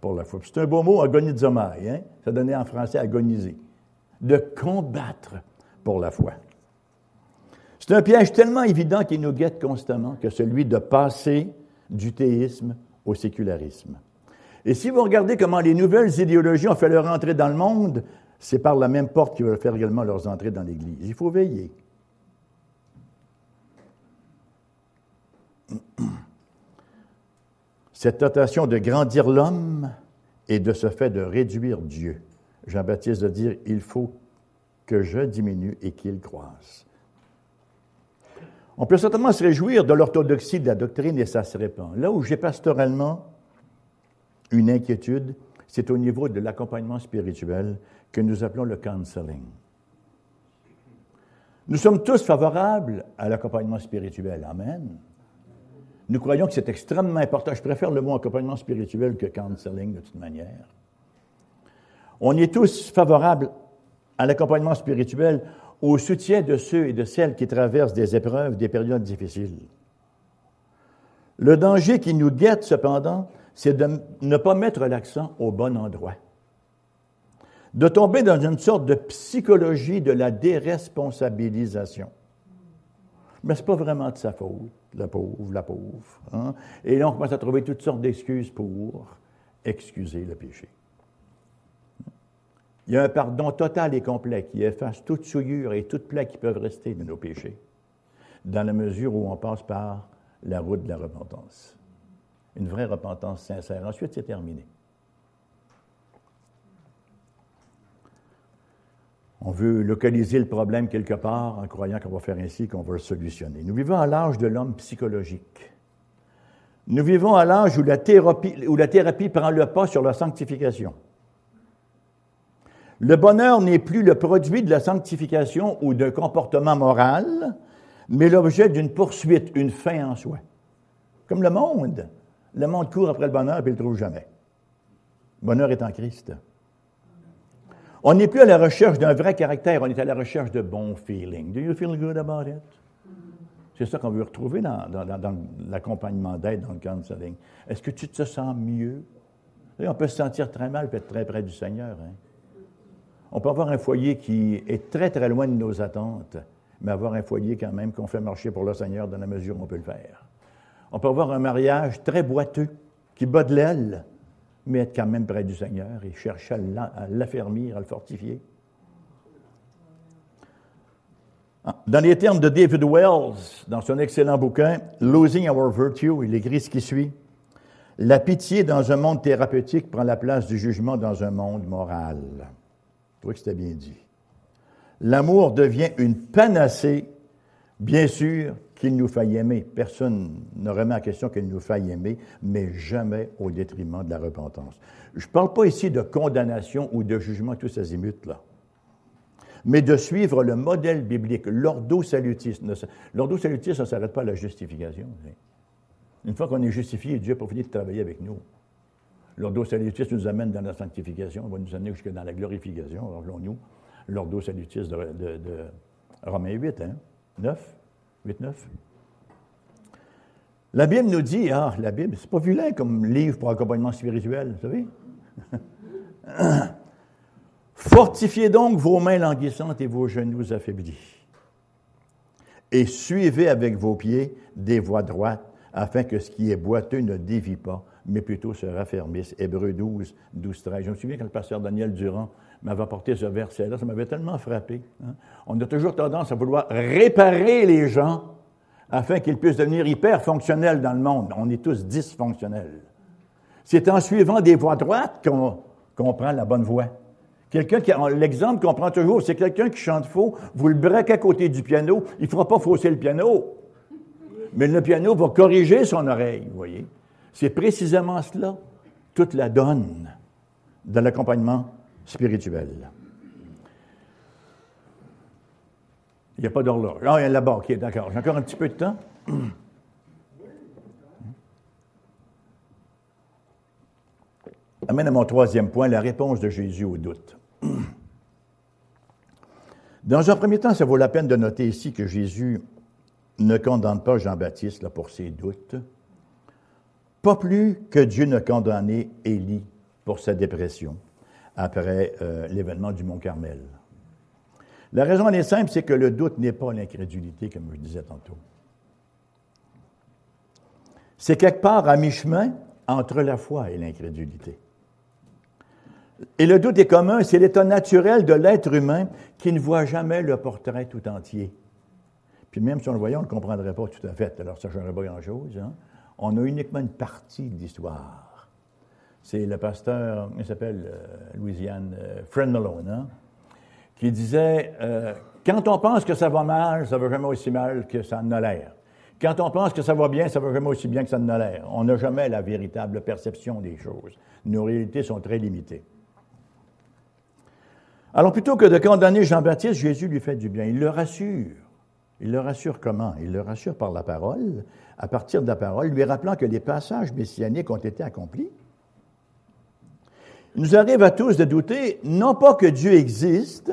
pour la foi. C'est un beau mot, agonizomai, hein? ça donnait en français agoniser. De combattre pour la foi. C'est un piège tellement évident qui nous guette constamment que celui de passer du théisme au sécularisme. Et si vous regardez comment les nouvelles idéologies ont fait leur entrée dans le monde, c'est par la même porte qu'ils veulent faire également leurs entrées dans l'Église. Il faut veiller. Cette tentation de grandir l'homme et de ce fait de réduire Dieu. Jean-Baptiste de dire, il faut que je diminue et qu'il croisse. On peut certainement se réjouir de l'orthodoxie de la doctrine et ça se répand. Là où j'ai pastoralement une inquiétude, c'est au niveau de l'accompagnement spirituel que nous appelons le counseling. Nous sommes tous favorables à l'accompagnement spirituel. Amen. Nous croyons que c'est extrêmement important. Je préfère le mot accompagnement spirituel que counseling de toute manière. On est tous favorables à l'accompagnement spirituel, au soutien de ceux et de celles qui traversent des épreuves, des périodes difficiles. Le danger qui nous guette, cependant, c'est de ne pas mettre l'accent au bon endroit. De tomber dans une sorte de psychologie de la déresponsabilisation. Mais ce n'est pas vraiment de sa faute, la pauvre, la pauvre. Hein. Et là, on commence à trouver toutes sortes d'excuses pour excuser le péché. Il y a un pardon total et complet qui efface toute souillure et toute plaie qui peuvent rester de nos péchés, dans la mesure où on passe par la route de la repentance. Une vraie repentance sincère. Ensuite, c'est terminé. On veut localiser le problème quelque part en croyant qu'on va faire ainsi, qu'on va le solutionner. Nous vivons à l'âge de l'homme psychologique. Nous vivons à l'âge où la thérapie, prend le pas sur la sanctification. Le bonheur n'est plus le produit de la sanctification ou d'un comportement moral, mais l'objet d'une poursuite, une fin en soi. Comme le monde. Le monde court après le bonheur et ne le trouve jamais. Le bonheur est en Christ. On n'est plus à la recherche d'un vrai caractère, on est à la recherche de bons feelings. Do you feel good about it? C'est ça qu'on veut retrouver dans, l'accompagnement d'aide, dans le counseling. Est-ce que tu te sens mieux? on peut se sentir très mal et être très près du Seigneur. Hein? On peut avoir un foyer qui est très, très loin de nos attentes, mais avoir un foyer quand même qu'on fait marcher pour le Seigneur dans la mesure où on peut le faire. On peut avoir un mariage très boiteux, qui bat de l'aile, mais être quand même près du Seigneur et chercher à l'affermir, à le fortifier. Ah, dans les termes de David Wells, dans son excellent bouquin Losing Our Virtue, il écrit ce qui suit. La pitié dans un monde thérapeutique prend la place du jugement dans un monde moral. Je trouvais que c'était bien dit. L'amour devient une panacée, bien sûr, qu'il nous faille aimer. Personne ne remet en question qu'il nous faille aimer, mais jamais au détriment de la repentance. Je ne parle pas ici de condamnation ou de jugement tous ces là mais de suivre le modèle biblique, l'ordo salutis. L'ordo ça ne s'arrête pas à la justification. Une fois qu'on est justifié, Dieu peut finir de travailler avec nous. L'ordo salutis nous amène dans la sanctification, va nous amener jusque dans la glorification, rappelons-nous. L'ordo salutis de, Romains 8, hein? 9. 8-9. La Bible nous dit, ah, la Bible, c'est pas vilain comme livre pour accompagnement spirituel, vous savez? (coughs) Fortifiez donc vos mains languissantes et vos genoux affaiblis. Et suivez avec vos pieds des voies droites, afin que ce qui est boiteux ne dévie pas, mais plutôt se raffermisse. Hébreu 12, 12, 13. Je me souviens quand le pasteur Daniel Durand m'avait apporté ce verset-là, ça m'avait tellement frappé. Hein. On a toujours tendance à vouloir réparer les gens afin qu'ils puissent devenir hyper fonctionnels dans le monde. On est tous dysfonctionnels. C'est en suivant des voies droites qu'on prend la bonne voie. Quelqu'un qui, l'exemple qu'on prend toujours, c'est quelqu'un qui chante faux, vous le braquez à côté du piano, il ne fera pas fausser le piano. Mais le piano va corriger son oreille, vous voyez. C'est précisément cela, toute la donne de l'accompagnement spirituel. Il n'y a pas d'horloge. Ah, il y a là-bas, OK, d'accord. J'ai encore un petit peu de temps. Amène à mon troisième point, la réponse de Jésus au doute. Dans un premier temps, ça vaut la peine de noter ici que Jésus ne condamne pas Jean-Baptiste pour ses doutes, pas plus que Dieu ne condamnait Élie pour sa dépression après euh, l'événement du Mont Carmel. La raison est simple, c'est que le doute n'est pas l'incrédulité, comme je disais tantôt. C'est quelque part à mi-chemin entre la foi et l'incrédulité. Et le doute est commun, c'est l'état naturel de l'être humain qui ne voit jamais le portrait tout entier. Même si on le voyait, on ne le comprendrait pas tout à fait. Alors ça ne changerait pas grand-chose. Hein. On a uniquement une partie de l'histoire. C'est le pasteur, il s'appelle euh, Louisiane, euh, Malone, hein, qui disait euh, Quand on pense que ça va mal, ça va jamais aussi mal que ça en l'air. Quand on pense que ça va bien, ça va jamais aussi bien que ça ne l'air. On n'a jamais la véritable perception des choses. Nos réalités sont très limitées. Alors plutôt que de condamner Jean-Baptiste, Jésus lui fait du bien. Il le rassure. Il le rassure comment? Il le rassure par la parole, à partir de la parole, lui rappelant que les passages messianiques ont été accomplis. Il nous arrive à tous de douter, non pas que Dieu existe,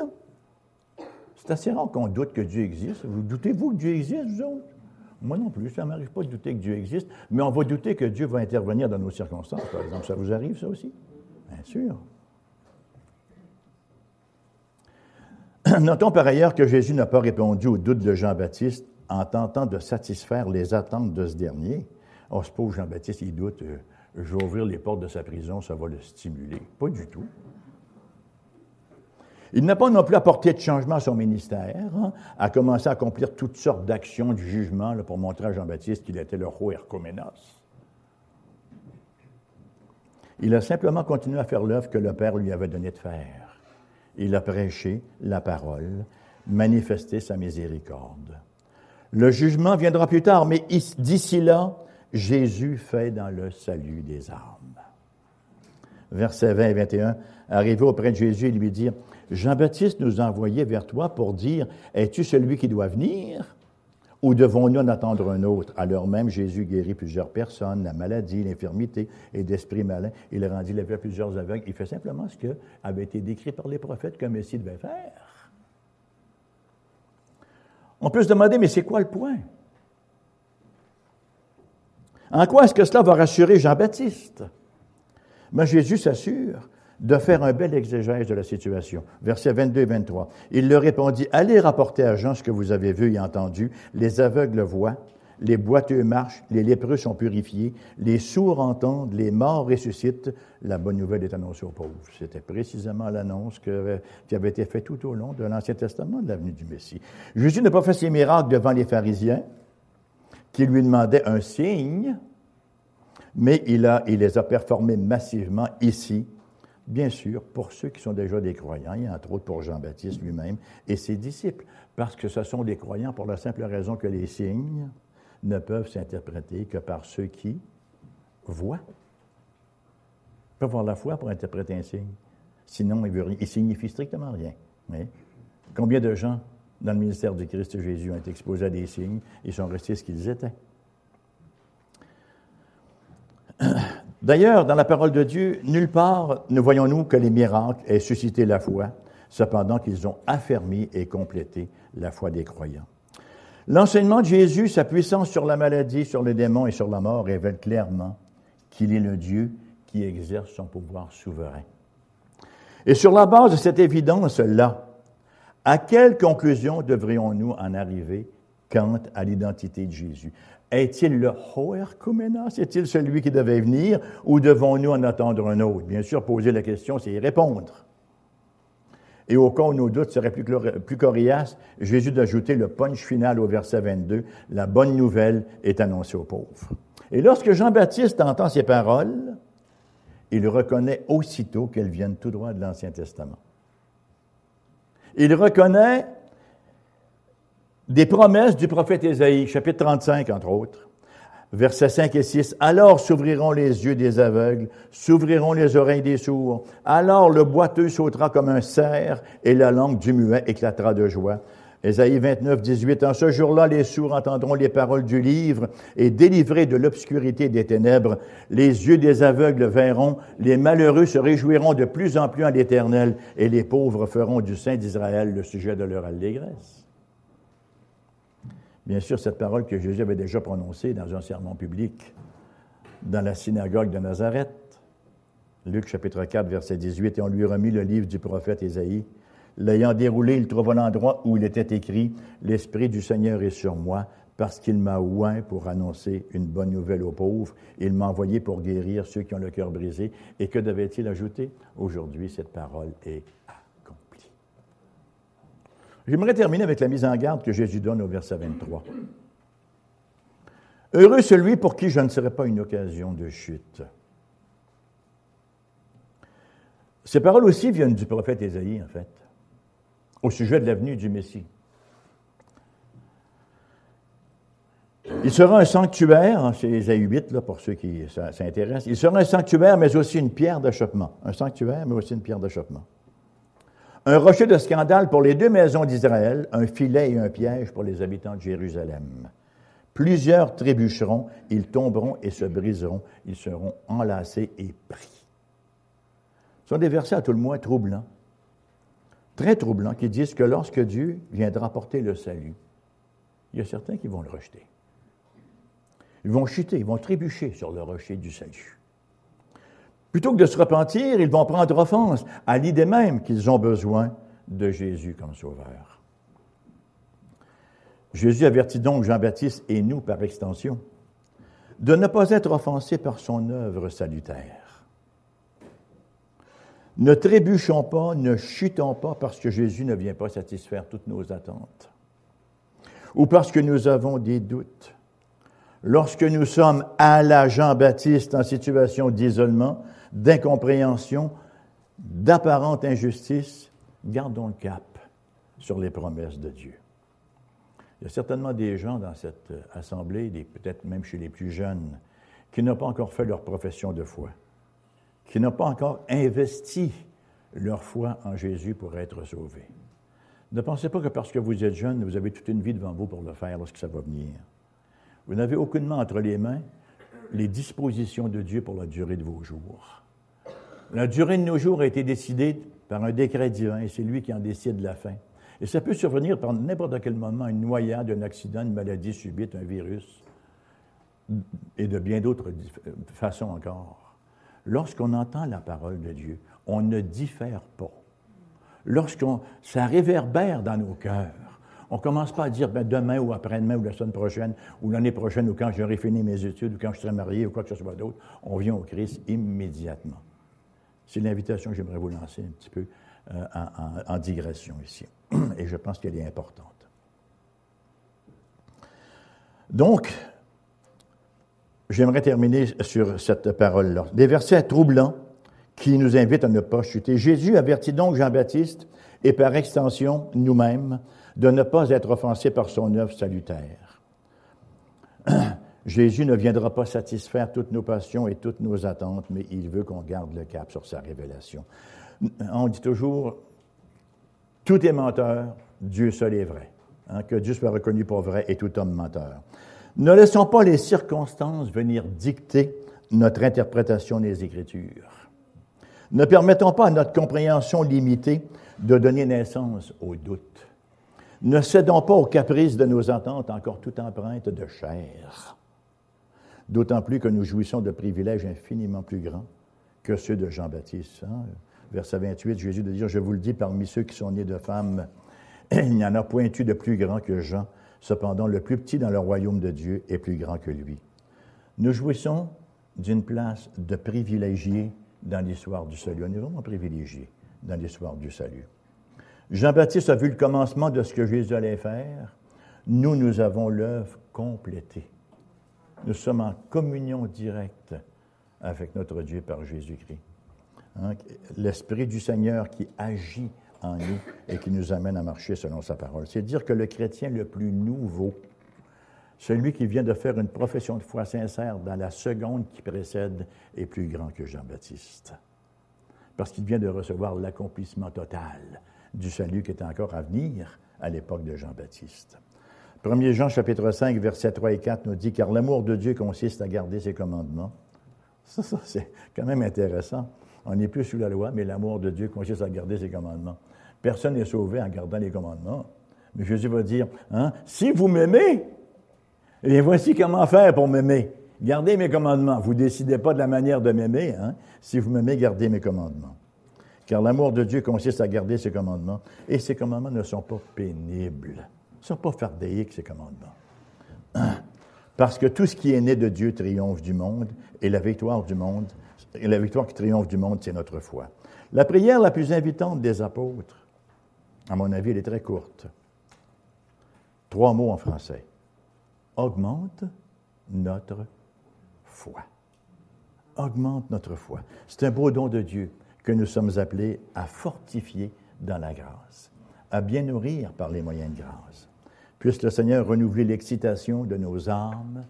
c'est assez rare qu'on doute que Dieu existe. Vous doutez-vous que Dieu existe, vous autres? Moi non plus, ça ne m'arrive pas de douter que Dieu existe, mais on va douter que Dieu va intervenir dans nos circonstances, par exemple. Ça vous arrive, ça aussi? Bien sûr. (coughs) Notons par ailleurs que Jésus n'a pas répondu aux doutes de Jean-Baptiste en tentant de satisfaire les attentes de ce dernier. On se pose Jean-Baptiste, il doute, euh, je vais ouvrir les portes de sa prison, ça va le stimuler. Pas du tout. Il n'a pas non plus apporté de changement à son ministère, hein, a commencé à accomplir toutes sortes d'actions du jugement pour montrer à Jean-Baptiste qu'il était le roi Hercoménos. Il a simplement continué à faire l'œuvre que le Père lui avait donné de faire. Il a prêché la parole, manifesté sa miséricorde. Le jugement viendra plus tard, mais d'ici là, Jésus fait dans le salut des âmes. Versets 20 et 21, arrivé auprès de Jésus et lui dire, Jean-Baptiste nous a envoyés vers toi pour dire, es-tu celui qui doit venir? Ou devons-nous en attendre un autre? Alors même, Jésus guérit plusieurs personnes, la maladie, l'infirmité et d'esprit malin. Il rendit la vie à plusieurs aveugles. Il fait simplement ce qui avait été décrit par les prophètes que Messie devait faire. On peut se demander, mais c'est quoi le point? En quoi est-ce que cela va rassurer Jean-Baptiste? Mais Jésus s'assure de faire un bel exégèse de la situation. Versets 22 et 23. Il leur répondit, allez rapporter à Jean ce que vous avez vu et entendu. Les aveugles voient, les boiteux marchent, les lépreux sont purifiés, les sourds entendent, les morts ressuscitent. La bonne nouvelle est annoncée aux pauvres. C'était précisément l'annonce qui avait été faite tout au long de l'Ancien Testament de l'avenue du Messie. Jésus n'a pas fait ses miracles devant les pharisiens qui lui demandaient un signe, mais il les a performés massivement ici bien sûr, pour ceux qui sont déjà des croyants, et entre autres pour Jean-Baptiste lui-même et ses disciples, parce que ce sont des croyants pour la simple raison que les signes ne peuvent s'interpréter que par ceux qui voient. Ils peuvent avoir la foi pour interpréter un signe. Sinon, il, ne signifie strictement rien. Combien de gens dans le ministère du Christ Jésus ont été exposés à des signes et sont restés ce qu'ils étaient? (clears throat) D'ailleurs, dans la parole de Dieu, nulle part ne voyons-nous que les miracles aient suscité la foi, cependant qu'ils ont affermi et complété la foi des croyants. L'enseignement de Jésus, sa puissance sur la maladie, sur les démons et sur la mort révèle clairement qu'il est le Dieu qui exerce son pouvoir souverain. Et sur la base de cette évidence-là, à quelle conclusion devrions-nous en arriver quant à l'identité de Jésus? Est-il le Hoerkumenos? Est-il celui qui devait venir ou devons-nous en attendre un autre? Bien sûr, poser la question, c'est y répondre. Et au cas où nos doutes seraient plus, plus coriaces, Jésus d'ajouter le punch final au verset 22, la bonne nouvelle est annoncée aux pauvres. Et lorsque Jean-Baptiste entend ces paroles, il reconnaît aussitôt qu'elles viennent tout droit de l'Ancien Testament. Il reconnaît des promesses du prophète Ésaïe, chapitre 35, entre autres. Versets 5 et 6. Alors s'ouvriront les yeux des aveugles, s'ouvriront les oreilles des sourds. Alors le boiteux sautera comme un cerf et la langue du muet éclatera de joie. Ésaïe 29, 18. En ce jour-là, les sourds entendront les paroles du livre et délivrés de l'obscurité des ténèbres, les yeux des aveugles verront, les malheureux se réjouiront de plus en plus en l'éternel et les pauvres feront du Saint d'Israël le sujet de leur allégresse. Bien sûr, cette parole que Jésus avait déjà prononcée dans un sermon public dans la synagogue de Nazareth. Luc chapitre 4, verset 18, et on lui remit le livre du prophète Ésaïe. L'ayant déroulé, il trouva l'endroit où il était écrit, L'Esprit du Seigneur est sur moi, parce qu'il m'a oint pour annoncer une bonne nouvelle aux pauvres. Il m'a envoyé pour guérir ceux qui ont le cœur brisé. Et que devait-il ajouter? Aujourd'hui, cette parole est J'aimerais terminer avec la mise en garde que Jésus donne au verset 23. Heureux celui pour qui je ne serai pas une occasion de chute. Ces paroles aussi viennent du prophète Ésaïe, en fait, au sujet de l'avenue du Messie. Il sera un sanctuaire, chez les Ahubites, là, pour ceux qui s'intéressent. Il sera un sanctuaire, mais aussi une pierre d'achoppement. Un sanctuaire, mais aussi une pierre d'achoppement. Un rocher de scandale pour les deux maisons d'Israël, un filet et un piège pour les habitants de Jérusalem. Plusieurs trébucheront, ils tomberont et se briseront, ils seront enlacés et pris. Ce sont des versets à tout le moins troublants, très troublants, qui disent que lorsque Dieu viendra porter le salut, il y a certains qui vont le rejeter. Ils vont chuter, ils vont trébucher sur le rocher du salut. Plutôt que de se repentir, ils vont prendre offense à l'idée même qu'ils ont besoin de Jésus comme sauveur. Jésus avertit donc Jean-Baptiste et nous par extension de ne pas être offensés par son œuvre salutaire. Ne trébuchons pas, ne chutons pas parce que Jésus ne vient pas satisfaire toutes nos attentes ou parce que nous avons des doutes. Lorsque nous sommes à la Jean-Baptiste en situation d'isolement, d'incompréhension, d'apparente injustice, gardons le cap sur les promesses de Dieu. Il y a certainement des gens dans cette assemblée, peut-être même chez les plus jeunes, qui n'ont pas encore fait leur profession de foi, qui n'ont pas encore investi leur foi en Jésus pour être sauvés. Ne pensez pas que parce que vous êtes jeune, vous avez toute une vie devant vous pour le faire lorsque ça va venir. Vous n'avez aucunement entre les mains les dispositions de Dieu pour la durée de vos jours. La durée de nos jours a été décidée par un décret divin et c'est lui qui en décide la fin. Et ça peut survenir par n'importe quel moment, une noyade, un accident, une maladie subite, un virus, et de bien d'autres façons encore. Lorsqu'on entend la parole de Dieu, on ne diffère pas lorsqu'on ça réverbère dans nos cœurs, on ne commence pas à dire ben, demain ou après-demain ou la semaine prochaine ou l'année prochaine ou quand j'aurai fini mes études ou quand je serai marié ou quoi que ce soit d'autre. On vient au Christ immédiatement. C'est l'invitation que j'aimerais vous lancer un petit peu euh, en, digression ici. (clears throat) Et je pense qu'elle est importante. Donc, j'aimerais terminer sur cette parole-là. Des versets troublants qui nous invite à ne pas chuter. Jésus avertit donc Jean-Baptiste et par extension nous-mêmes de ne pas être offensés par son œuvre salutaire. (clears throat) Jésus ne viendra pas satisfaire toutes nos passions et toutes nos attentes, mais il veut qu'on garde le cap sur sa révélation. On dit toujours, tout est menteur, Dieu seul est vrai. Hein, que Dieu soit reconnu pour vrai et tout homme menteur. Ne laissons pas les circonstances venir dicter notre interprétation des Écritures. Ne permettons pas à notre compréhension limitée de donner naissance au doute. Ne cédons pas aux caprices de nos ententes encore tout empreintes de chair. D'autant plus que nous jouissons de privilèges infiniment plus grands que ceux de Jean-Baptiste. Hein. Verset 28, Jésus de dire, je vous le dis, parmi ceux qui sont nés de femmes, (clears throat) il n'y en a point eu de plus grand que Jean. Cependant, le plus petit dans le royaume de Dieu est plus grand que lui. Nous jouissons d'une place de privilégiés dans l'histoire du salut. On est vraiment privilégié dans l'histoire du salut. Jean-Baptiste a vu le commencement de ce que Jésus allait faire. Nous, nous avons l'œuvre complétée. Nous sommes en communion directe avec notre Dieu par Jésus-Christ. Hein, l'Esprit du Seigneur qui agit en nous et qui nous amène à marcher selon sa parole. C'est dire que le chrétien le plus nouveau, celui qui vient de faire une profession de foi sincère dans la seconde qui précède est plus grand que Jean-Baptiste. Parce qu'il vient de recevoir l'accomplissement total du salut qui est encore à venir à l'époque de Jean-Baptiste. 1 Jean chapitre 5, versets 3 et 4 nous dit, car l'amour de Dieu consiste à garder ses commandements. Ça, c'est quand même intéressant. On n'est plus sous la loi, mais l'amour de Dieu consiste à garder ses commandements. Personne n'est sauvé en gardant les commandements. Mais Jésus va dire, hein, si vous m'aimez, et voici comment faire pour m'aimer. Gardez mes commandements. Vous ne décidez pas de la manière de m'aimer. Hein? Si vous m'aimez, gardez mes commandements. Car l'amour de Dieu consiste à garder ses commandements. Et ces commandements ne sont pas pénibles. Sont pas fardéiques, ces commandements. (clears throat) Parce que tout ce qui est né de Dieu triomphe du monde, et la victoire du monde, et la victoire qui triomphe du monde, c'est notre foi. La prière la plus invitante des apôtres, à mon avis, elle est très courte. Trois mots en français augmente notre foi. Augmente notre foi. C'est un beau don de Dieu que nous sommes appelés à fortifier dans la grâce, à bien nourrir par les moyens de grâce. Puisse le Seigneur renouveler l'excitation de nos âmes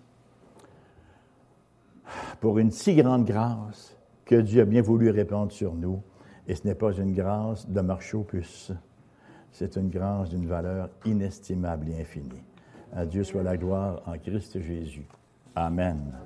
pour une si grande grâce que Dieu a bien voulu répandre sur nous. Et ce n'est pas une grâce de marche puces, c'est une grâce d'une valeur inestimable et infinie. À Dieu soit la gloire en Christ Jésus. Amen.